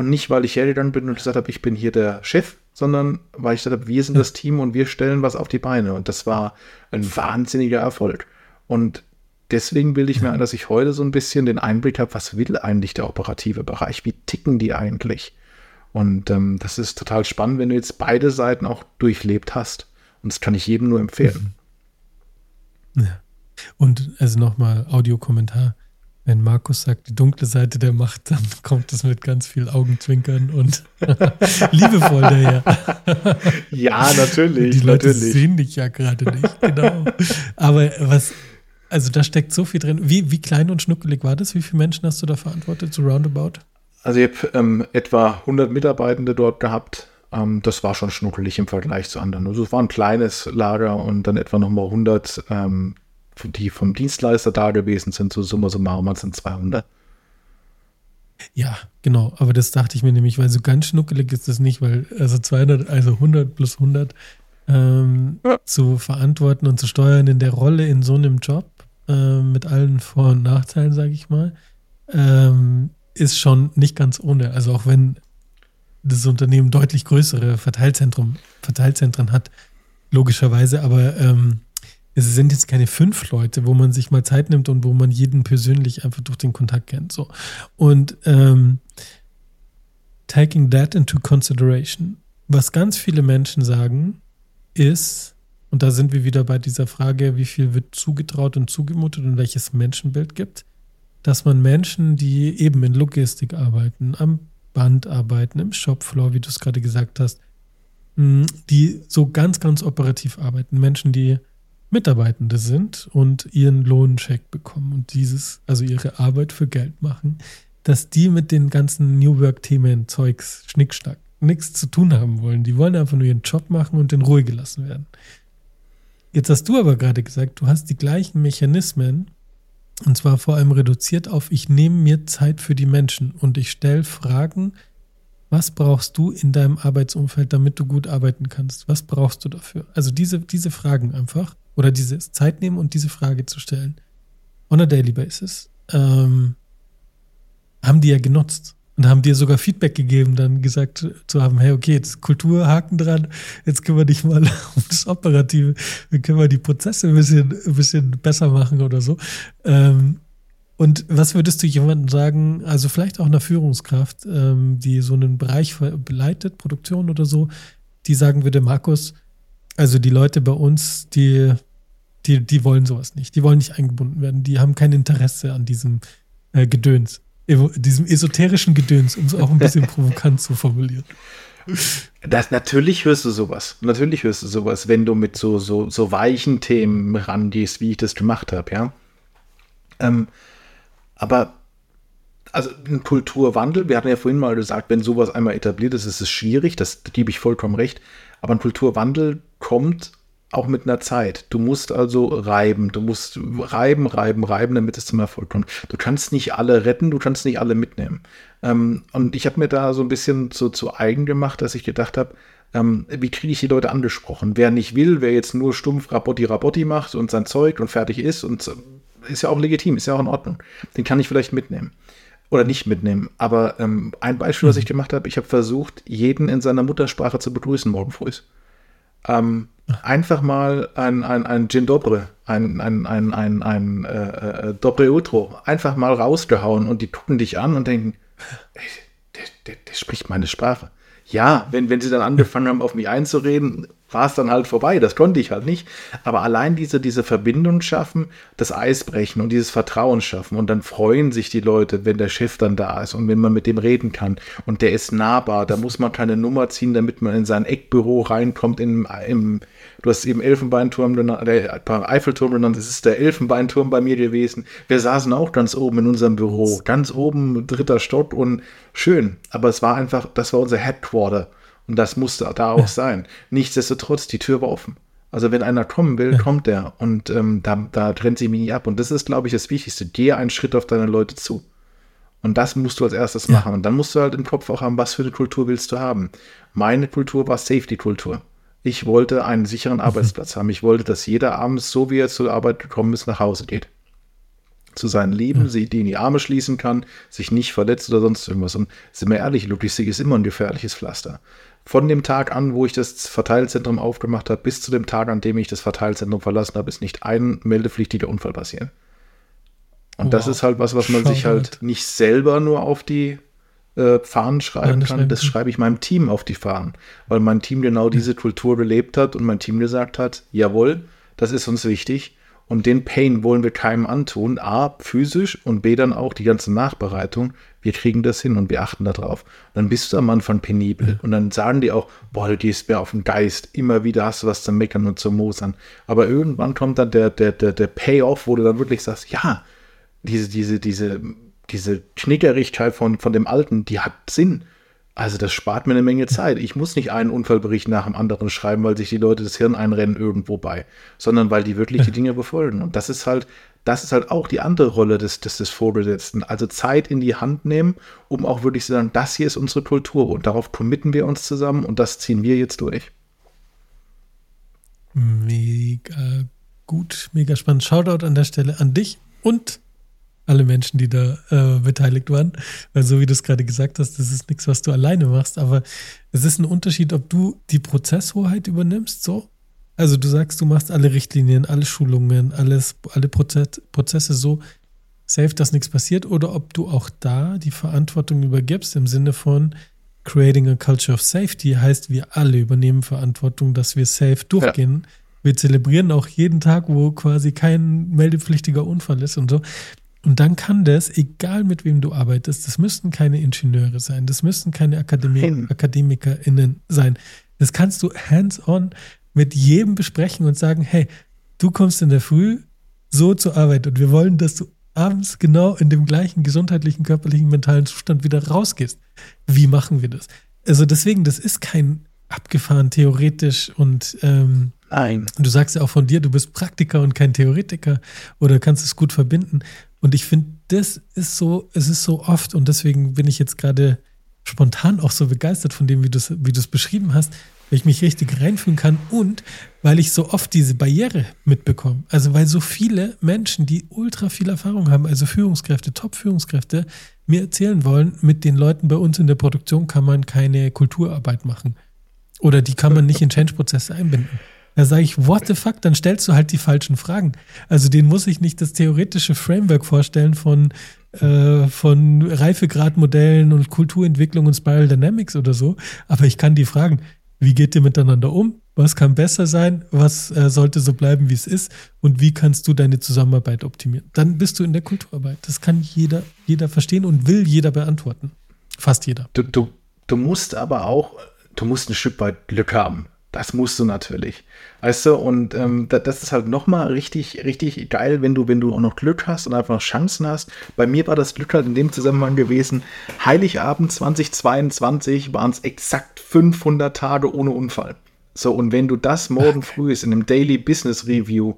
Und nicht, weil ich hergegangen bin und gesagt habe, ich bin hier der Chef, sondern weil ich gesagt habe, wir sind das Team und wir stellen was auf die Beine. Und das war ein wahnsinniger Erfolg. Und deswegen bilde ich mir ein, dass ich heute so ein bisschen den Einblick habe, was will eigentlich der operative Bereich? Wie ticken die eigentlich? Und ähm, das ist total spannend, wenn du jetzt beide Seiten auch durchlebt hast. Und das kann ich jedem nur empfehlen. Ja. Und also nochmal Audiokommentar. Wenn Markus sagt, die dunkle Seite der Macht, dann kommt es mit ganz viel Augenzwinkern und liebevoll daher. ja, natürlich. Die Leute natürlich. sehen dich ja gerade nicht, genau. Aber was, also da steckt so viel drin. Wie, wie klein und schnuckelig war das? Wie viele Menschen hast du da verantwortet, so roundabout? Also ich habe ähm, etwa 100 Mitarbeitende dort gehabt. Ähm, das war schon schnuckelig im Vergleich zu anderen. Also es war ein kleines Lager und dann etwa nochmal 100, ähm, die vom Dienstleister da gewesen sind. So summa summarum sind 200. Ja, genau. Aber das dachte ich mir nämlich, weil so ganz schnuckelig ist das nicht, weil also 200, also 100 plus 100 ähm, ja. zu verantworten und zu steuern in der Rolle in so einem Job äh, mit allen Vor- und Nachteilen, sage ich mal, ähm, ist schon nicht ganz ohne. Also auch wenn das Unternehmen deutlich größere Verteilzentrum, Verteilzentren hat, logischerweise, aber ähm, es sind jetzt keine fünf Leute, wo man sich mal Zeit nimmt und wo man jeden persönlich einfach durch den Kontakt kennt. So. Und ähm, taking that into consideration, was ganz viele Menschen sagen, ist, und da sind wir wieder bei dieser Frage, wie viel wird zugetraut und zugemutet und welches Menschenbild gibt, dass man Menschen, die eben in Logistik arbeiten, am Band arbeiten, im Shopfloor, wie du es gerade gesagt hast, hm, die so ganz, ganz operativ arbeiten, Menschen, die Mitarbeitende sind und ihren Lohncheck bekommen und dieses, also ihre Arbeit für Geld machen, dass die mit den ganzen New Work-Themen, Zeugs, Schnickschnack, nichts zu tun haben wollen. Die wollen einfach nur ihren Job machen und in Ruhe gelassen werden. Jetzt hast du aber gerade gesagt, du hast die gleichen Mechanismen und zwar vor allem reduziert auf, ich nehme mir Zeit für die Menschen und ich stelle Fragen was brauchst du in deinem Arbeitsumfeld, damit du gut arbeiten kannst? Was brauchst du dafür? Also diese, diese Fragen einfach oder diese Zeit nehmen und diese Frage zu stellen on a daily basis, ähm, haben die ja genutzt und haben dir sogar Feedback gegeben, dann gesagt zu haben, hey, okay, jetzt Kulturhaken dran, jetzt wir dich mal um das Operative, dann können wir die Prozesse ein bisschen, ein bisschen besser machen oder so. Ähm, und was würdest du jemandem sagen, also vielleicht auch einer Führungskraft, ähm, die so einen Bereich beleitet, Produktion oder so, die sagen würde, Markus, also die Leute bei uns, die die, die wollen sowas nicht. Die wollen nicht eingebunden werden. Die haben kein Interesse an diesem äh, Gedöns, diesem esoterischen Gedöns, um es auch ein bisschen provokant zu formulieren. Das, natürlich hörst du sowas. Natürlich hörst du sowas, wenn du mit so, so, so weichen Themen rangehst, wie ich das gemacht habe, ja. Ähm, aber also ein Kulturwandel, wir hatten ja vorhin mal gesagt, wenn sowas einmal etabliert ist, ist es schwierig, das gebe ich vollkommen recht. Aber ein Kulturwandel kommt auch mit einer Zeit. Du musst also reiben, du musst reiben, reiben, reiben, damit es zum Erfolg kommt. Du kannst nicht alle retten, du kannst nicht alle mitnehmen. Ähm, und ich habe mir da so ein bisschen so zu eigen gemacht, dass ich gedacht habe, ähm, wie kriege ich die Leute angesprochen? Wer nicht will, wer jetzt nur stumpf Rabotti Rabotti macht und sein Zeug und fertig ist und ist ja auch legitim, ist ja auch in Ordnung. Den kann ich vielleicht mitnehmen oder nicht mitnehmen. Aber ähm, ein Beispiel, was mhm. ich gemacht habe, ich habe versucht, jeden in seiner Muttersprache zu begrüßen morgen früh. Ähm, einfach mal ein, ein, ein Gin Dobre, ein, ein, ein, ein, ein äh, äh, Dobre Utro, einfach mal rausgehauen und die gucken dich an und denken, ey, der, der, der spricht meine Sprache. Ja, wenn, wenn sie dann angefangen haben, auf mich einzureden, war es dann halt vorbei. Das konnte ich halt nicht. Aber allein diese, diese Verbindung schaffen, das Eis brechen und dieses Vertrauen schaffen. Und dann freuen sich die Leute, wenn der Chef dann da ist und wenn man mit dem reden kann. Und der ist nahbar. Da muss man keine Nummer ziehen, damit man in sein Eckbüro reinkommt. Im, im, du hast eben Elfenbeinturm, der Eiffelturm genannt. Das ist der Elfenbeinturm bei mir gewesen. Wir saßen auch ganz oben in unserem Büro. Ganz oben, dritter Stock und schön. Aber es war einfach, das war unser Headquarter. Und das musste da auch sein. Nichtsdestotrotz, die Tür war offen. Also wenn einer kommen will, kommt der. Und ähm, da, da trennt sie mich nicht ab. Und das ist, glaube ich, das Wichtigste. Geh einen Schritt auf deine Leute zu. Und das musst du als erstes ja. machen. Und dann musst du halt im Kopf auch haben, was für eine Kultur willst du haben. Meine Kultur war Safety-Kultur. Ich wollte einen sicheren mhm. Arbeitsplatz haben. Ich wollte, dass jeder abends, so wie er zur Arbeit gekommen ist, nach Hause geht. Zu seinem Leben, ja. sie die in die Arme schließen kann, sich nicht verletzt oder sonst irgendwas. Und sind wir ehrlich, Logistik ist immer ein gefährliches Pflaster von dem Tag an, wo ich das Verteilzentrum aufgemacht habe, bis zu dem Tag, an dem ich das Verteilzentrum verlassen habe, ist nicht ein meldepflichtiger Unfall passiert. Und wow. das ist halt was, was man Schau sich halt nicht selber nur auf die äh, Fahnen schreiben kann. Das schreibe ich meinem Team auf die Fahnen, weil mein Team genau diese Kultur gelebt hat und mein Team gesagt hat, jawohl, das ist uns wichtig und den Pain wollen wir keinem antun. A, physisch und B, dann auch die ganze Nachbereitung. Wir kriegen das hin und wir achten darauf. Dann bist du am Anfang penibel. Und dann sagen die auch, boah, du gehst mir auf den Geist. Immer wieder hast du was zu meckern und zu mosern. Aber irgendwann kommt dann der, der, der, der Payoff, wo du dann wirklich sagst, ja, diese, diese, diese, diese Knickerigkeit von, von dem Alten, die hat Sinn. Also das spart mir eine Menge Zeit. Ich muss nicht einen Unfallbericht nach dem anderen schreiben, weil sich die Leute das Hirn einrennen irgendwo bei, sondern weil die wirklich die Dinge befolgen. Und das ist halt, das ist halt auch die andere Rolle des, des, des Vorgesetzten. Also Zeit in die Hand nehmen, um auch wirklich zu sagen, das hier ist unsere Kultur und darauf committen wir uns zusammen und das ziehen wir jetzt durch. Mega gut, mega spannend. Shoutout an der Stelle an dich und alle Menschen, die da äh, beteiligt waren. Weil so wie du es gerade gesagt hast, das ist nichts, was du alleine machst, aber es ist ein Unterschied, ob du die Prozesshoheit übernimmst, so. Also du sagst, du machst alle Richtlinien, alle Schulungen, alles, alle Prozess, Prozesse so safe, dass nichts passiert, oder ob du auch da die Verantwortung übergibst im Sinne von creating a culture of safety, heißt, wir alle übernehmen Verantwortung, dass wir safe durchgehen. Ja. Wir zelebrieren auch jeden Tag, wo quasi kein meldepflichtiger Unfall ist und so. Und dann kann das, egal mit wem du arbeitest, das müssten keine Ingenieure sein, das müssten keine Akademie, AkademikerInnen sein. Das kannst du hands-on mit jedem besprechen und sagen, hey, du kommst in der Früh so zur Arbeit und wir wollen, dass du abends genau in dem gleichen gesundheitlichen, körperlichen, mentalen Zustand wieder rausgehst. Wie machen wir das? Also deswegen, das ist kein abgefahren theoretisch und ähm, Nein. Du sagst ja auch von dir, du bist Praktiker und kein Theoretiker oder kannst es gut verbinden. Und ich finde, das ist so, es ist so oft und deswegen bin ich jetzt gerade spontan auch so begeistert von dem, wie du es wie beschrieben hast, weil ich mich richtig reinfühlen kann und weil ich so oft diese Barriere mitbekomme. Also weil so viele Menschen, die ultra viel Erfahrung haben, also Führungskräfte, Top-Führungskräfte, mir erzählen wollen, mit den Leuten bei uns in der Produktion kann man keine Kulturarbeit machen. Oder die kann man nicht in Change-Prozesse einbinden. Da sage ich, what the fuck, dann stellst du halt die falschen Fragen. Also den muss ich nicht das theoretische Framework vorstellen von, äh, von Reifegradmodellen und Kulturentwicklung und Spiral Dynamics oder so, aber ich kann die fragen, wie geht ihr miteinander um? Was kann besser sein? Was äh, sollte so bleiben, wie es ist? Und wie kannst du deine Zusammenarbeit optimieren? Dann bist du in der Kulturarbeit. Das kann jeder, jeder verstehen und will jeder beantworten. Fast jeder. Du, du, du musst aber auch, du musst ein Stück weit Glück haben. Das musst du natürlich. Weißt du, und ähm, das ist halt nochmal richtig, richtig geil, wenn du, wenn du auch noch Glück hast und einfach Chancen hast. Bei mir war das Glück halt in dem Zusammenhang gewesen. Heiligabend 2022 waren es exakt 500 Tage ohne Unfall. So, und wenn du das morgen früh ist in einem Daily Business Review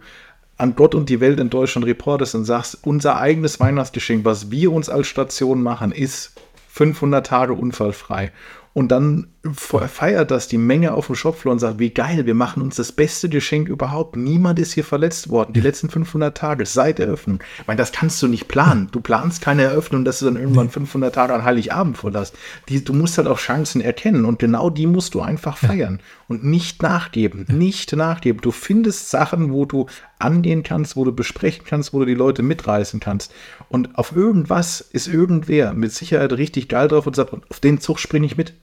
an Gott und die Welt in Deutschland reportest und sagst, unser eigenes Weihnachtsgeschenk, was wir uns als Station machen, ist 500 Tage unfallfrei. Und dann feiert das die Menge auf dem Shopfloor und sagt, wie geil, wir machen uns das beste Geschenk überhaupt. Niemand ist hier verletzt worden. Die letzten 500 Tage seit Eröffnung. Ich meine, das kannst du nicht planen. Du planst keine Eröffnung, dass du dann irgendwann 500 Tage an Heiligabend vorlässt. Die, du musst halt auch Chancen erkennen und genau die musst du einfach feiern und nicht nachgeben. Nicht nachgeben. Du findest Sachen, wo du angehen kannst, wo du besprechen kannst, wo du die Leute mitreißen kannst. Und auf irgendwas ist irgendwer mit Sicherheit richtig geil drauf und sagt, auf den Zug springe ich mit.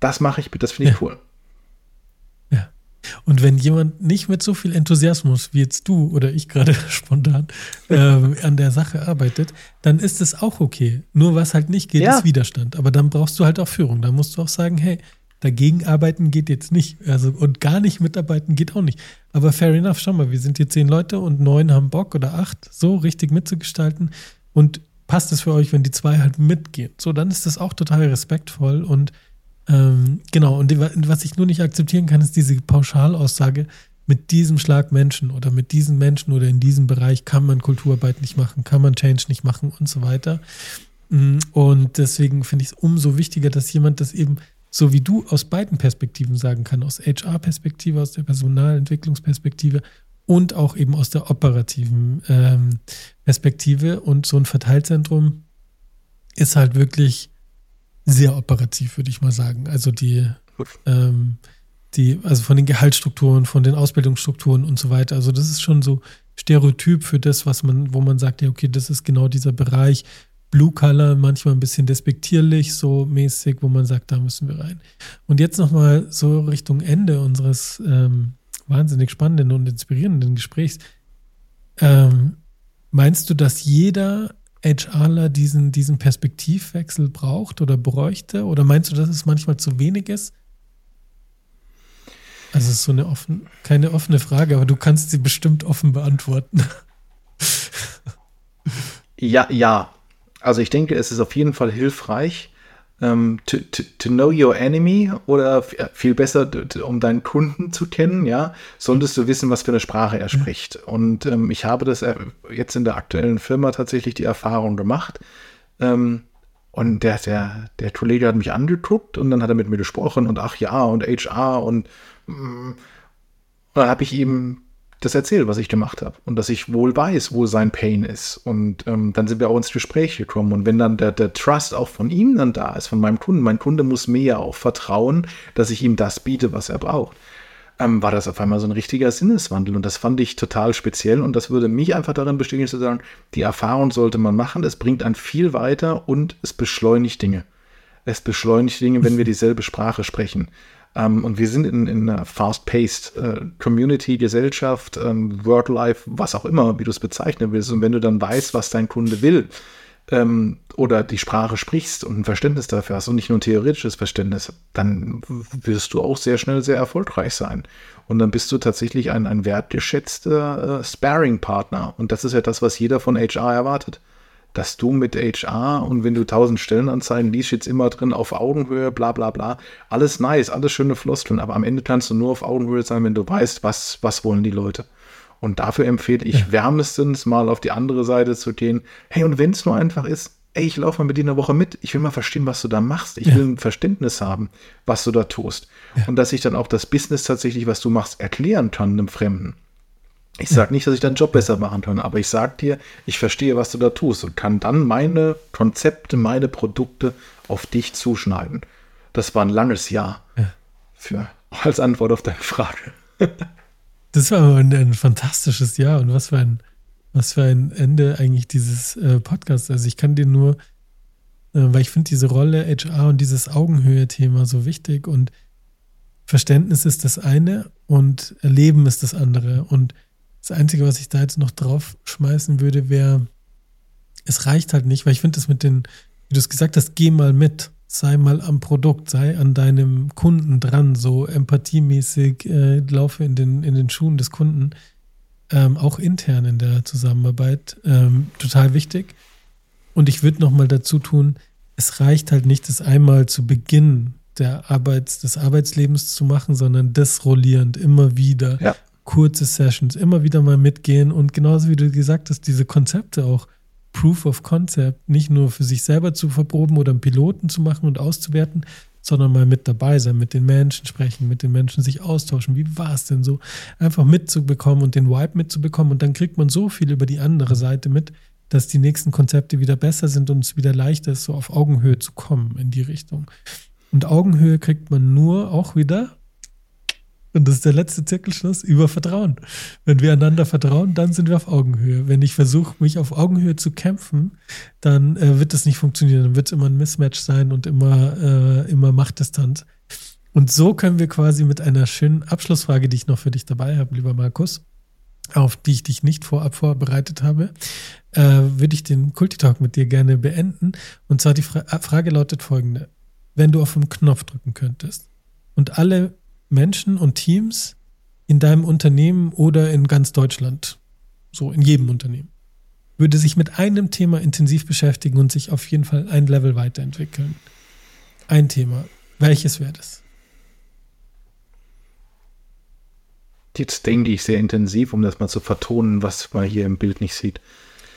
Das mache ich das finde ich ja. cool. Ja. Und wenn jemand nicht mit so viel Enthusiasmus wie jetzt du oder ich gerade spontan äh, an der Sache arbeitet, dann ist es auch okay. Nur was halt nicht geht, ja. ist Widerstand. Aber dann brauchst du halt auch Führung. Da musst du auch sagen, hey, dagegen arbeiten geht jetzt nicht. Also, und gar nicht mitarbeiten geht auch nicht. Aber fair enough, schau mal, wir sind hier zehn Leute und neun haben Bock oder acht, so richtig mitzugestalten. Und passt es für euch, wenn die zwei halt mitgehen? So, dann ist das auch total respektvoll und ähm, genau, und was ich nur nicht akzeptieren kann, ist diese Pauschalaussage, mit diesem Schlag Menschen oder mit diesen Menschen oder in diesem Bereich kann man Kulturarbeit nicht machen, kann man Change nicht machen und so weiter. Mm, und deswegen finde ich es umso wichtiger, dass jemand das eben so wie du aus beiden Perspektiven sagen kann, aus HR-Perspektive, aus der Personalentwicklungsperspektive und auch eben aus der operativen ähm, Perspektive. Und so ein Verteilzentrum ist halt wirklich sehr operativ, würde ich mal sagen. Also die, ähm, die, also von den Gehaltsstrukturen, von den Ausbildungsstrukturen und so weiter. Also das ist schon so Stereotyp für das, was man, wo man sagt, ja, okay, das ist genau dieser Bereich. Blue Color, manchmal ein bisschen despektierlich, so mäßig, wo man sagt, da müssen wir rein. Und jetzt nochmal so Richtung Ende unseres ähm, wahnsinnig spannenden und inspirierenden Gesprächs. Ähm, meinst du, dass jeder HRler diesen, diesen Perspektivwechsel braucht oder bräuchte? Oder meinst du, dass es manchmal zu wenig ist? Also es ist so eine offen, keine offene Frage, aber du kannst sie bestimmt offen beantworten. Ja, ja. Also ich denke, es ist auf jeden Fall hilfreich, ähm, to, to, to, know your enemy oder viel besser, um deinen Kunden zu kennen, ja, solltest du wissen, was für eine Sprache er mhm. spricht. Und ähm, ich habe das äh, jetzt in der aktuellen Firma tatsächlich die Erfahrung gemacht. Ähm, und der, der, der Kollege hat mich angeguckt und dann hat er mit mir gesprochen und ach ja und HR und, mm, und dann habe ich ihm das erzählt, was ich gemacht habe und dass ich wohl weiß, wo sein Pain ist. Und ähm, dann sind wir auch ins Gespräch gekommen. Und wenn dann der, der Trust auch von ihm dann da ist, von meinem Kunden, mein Kunde muss mir ja auch vertrauen, dass ich ihm das biete, was er braucht. Ähm, war das auf einmal so ein richtiger Sinneswandel. Und das fand ich total speziell. Und das würde mich einfach darin bestätigen, zu sagen, die Erfahrung sollte man machen. Es bringt einen viel weiter und es beschleunigt Dinge. Es beschleunigt Dinge, wenn wir dieselbe Sprache sprechen. Ähm, und wir sind in, in einer fast-paced äh, Community, Gesellschaft, ähm, Work-Life, was auch immer, wie du es bezeichnen willst. Und wenn du dann weißt, was dein Kunde will, ähm, oder die Sprache sprichst und ein Verständnis dafür hast und nicht nur ein theoretisches Verständnis, dann wirst du auch sehr schnell sehr erfolgreich sein. Und dann bist du tatsächlich ein, ein wertgeschätzter äh, Sparring-Partner. Und das ist ja das, was jeder von HR erwartet dass du mit HR und wenn du tausend Stellenanzeigen liest, jetzt immer drin auf Augenhöhe, bla bla bla. Alles nice, alles schöne Floskeln, aber am Ende kannst du nur auf Augenhöhe sein, wenn du weißt, was, was wollen die Leute. Und dafür empfehle ich ja. wärmestens mal auf die andere Seite zu gehen. Hey, und wenn es nur einfach ist, ey, ich laufe mal mit dir eine Woche mit, ich will mal verstehen, was du da machst. Ich ja. will ein Verständnis haben, was du da tust. Ja. Und dass ich dann auch das Business tatsächlich, was du machst, erklären kann einem Fremden. Ich sage nicht, dass ich deinen Job besser machen kann, aber ich sage dir, ich verstehe, was du da tust und kann dann meine Konzepte, meine Produkte auf dich zuschneiden. Das war ein langes Jahr ja. für, als Antwort auf deine Frage. das war ein, ein, fantastisches Jahr und was für ein, was für ein Ende eigentlich dieses äh, Podcasts. Also ich kann dir nur, äh, weil ich finde diese Rolle HR und dieses Augenhöhe-Thema so wichtig und Verständnis ist das eine und Erleben ist das andere und das Einzige, was ich da jetzt noch drauf schmeißen würde, wäre, es reicht halt nicht, weil ich finde das mit den, wie du es gesagt hast, geh mal mit, sei mal am Produkt, sei an deinem Kunden dran, so empathiemäßig, äh, laufe in den, in den Schuhen des Kunden, ähm, auch intern in der Zusammenarbeit, ähm, total wichtig. Und ich würde nochmal dazu tun, es reicht halt nicht, das einmal zu Beginn der Arbeits, des Arbeitslebens zu machen, sondern das rollierend immer wieder. Ja kurze Sessions, immer wieder mal mitgehen und genauso wie du gesagt hast, diese Konzepte auch, Proof of Concept, nicht nur für sich selber zu verproben oder einen Piloten zu machen und auszuwerten, sondern mal mit dabei sein, mit den Menschen sprechen, mit den Menschen sich austauschen. Wie war es denn so? Einfach mitzubekommen und den Vibe mitzubekommen und dann kriegt man so viel über die andere Seite mit, dass die nächsten Konzepte wieder besser sind und es wieder leichter ist, so auf Augenhöhe zu kommen in die Richtung. Und Augenhöhe kriegt man nur auch wieder und das ist der letzte Zirkelschluss über Vertrauen. Wenn wir einander vertrauen, dann sind wir auf Augenhöhe. Wenn ich versuche, mich auf Augenhöhe zu kämpfen, dann äh, wird das nicht funktionieren. Dann wird es immer ein Mismatch sein und immer, äh, immer Machtdistanz. Und so können wir quasi mit einer schönen Abschlussfrage, die ich noch für dich dabei habe, lieber Markus, auf die ich dich nicht vorab vorbereitet habe, äh, würde ich den Kulti-Talk mit dir gerne beenden. Und zwar die Fra Frage lautet folgende. Wenn du auf einen Knopf drücken könntest und alle Menschen und Teams in deinem Unternehmen oder in ganz Deutschland, so in jedem Unternehmen, würde sich mit einem Thema intensiv beschäftigen und sich auf jeden Fall ein Level weiterentwickeln. Ein Thema. Welches wäre das? Jetzt denke ich sehr intensiv, um das mal zu vertonen, was man hier im Bild nicht sieht.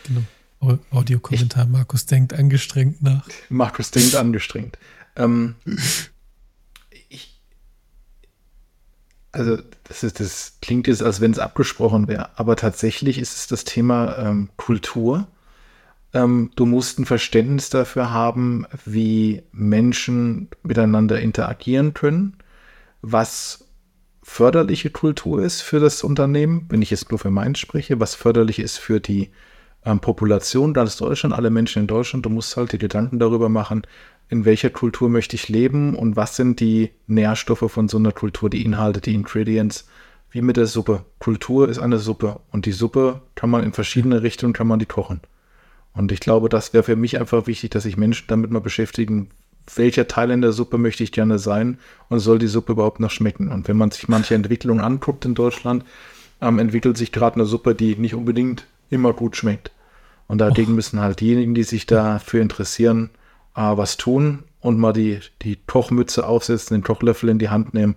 Genau. Audiokommentar. Markus denkt angestrengt nach. Markus denkt angestrengt. Ähm, also das, ist, das klingt jetzt, als wenn es abgesprochen wäre, aber tatsächlich ist es das Thema ähm, Kultur. Ähm, du musst ein Verständnis dafür haben, wie Menschen miteinander interagieren können, was förderliche Kultur ist für das Unternehmen, wenn ich jetzt nur für meins spreche, was förderlich ist für die ähm, Population ganz Deutschland, alle Menschen in Deutschland. Du musst halt die Gedanken darüber machen, in welcher Kultur möchte ich leben und was sind die Nährstoffe von so einer Kultur, die Inhalte, die Ingredients, wie mit der Suppe. Kultur ist eine Suppe und die Suppe kann man in verschiedene Richtungen, kann man die kochen. Und ich glaube, das wäre für mich einfach wichtig, dass sich Menschen damit mal beschäftigen, welcher Teil in der Suppe möchte ich gerne sein und soll die Suppe überhaupt noch schmecken. Und wenn man sich manche Entwicklungen anguckt in Deutschland, ähm, entwickelt sich gerade eine Suppe, die nicht unbedingt immer gut schmeckt. Und dagegen müssen halt diejenigen, die sich dafür interessieren, äh, was tun und mal die, die Kochmütze aufsetzen, den Kochlöffel in die Hand nehmen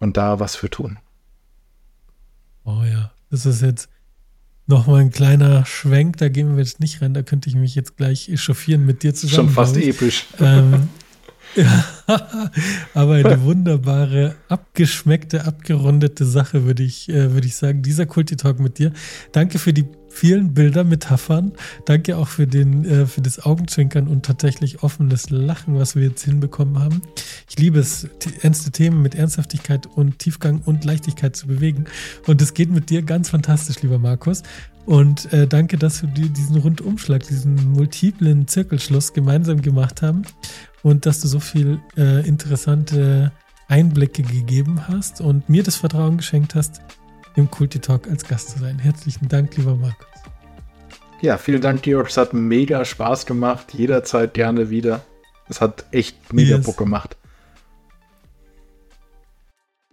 und da was für tun. Oh ja, das ist jetzt nochmal ein kleiner Schwenk, da gehen wir jetzt nicht rein, da könnte ich mich jetzt gleich echauffieren mit dir zusammen. Schon fast episch. Ähm, ja, aber eine wunderbare, abgeschmeckte, abgerundete Sache, würde ich, äh, würde ich sagen. Dieser Kulti-Talk mit dir. Danke für die vielen Bilder, Metaphern. Danke auch für, den, äh, für das Augenzwinkern und tatsächlich offenes Lachen, was wir jetzt hinbekommen haben. Ich liebe es, ernste Themen mit Ernsthaftigkeit und Tiefgang und Leichtigkeit zu bewegen. Und es geht mit dir ganz fantastisch, lieber Markus. Und äh, danke, dass wir diesen Rundumschlag, diesen multiplen Zirkelschluss gemeinsam gemacht haben und dass du so viel äh, interessante Einblicke gegeben hast und mir das Vertrauen geschenkt hast, im Kulti Talk als Gast zu sein. Herzlichen Dank, lieber Markus. Ja, vielen Dank, Georg. Es hat mega Spaß gemacht. Jederzeit gerne wieder. Es hat echt mega yes. Bock gemacht.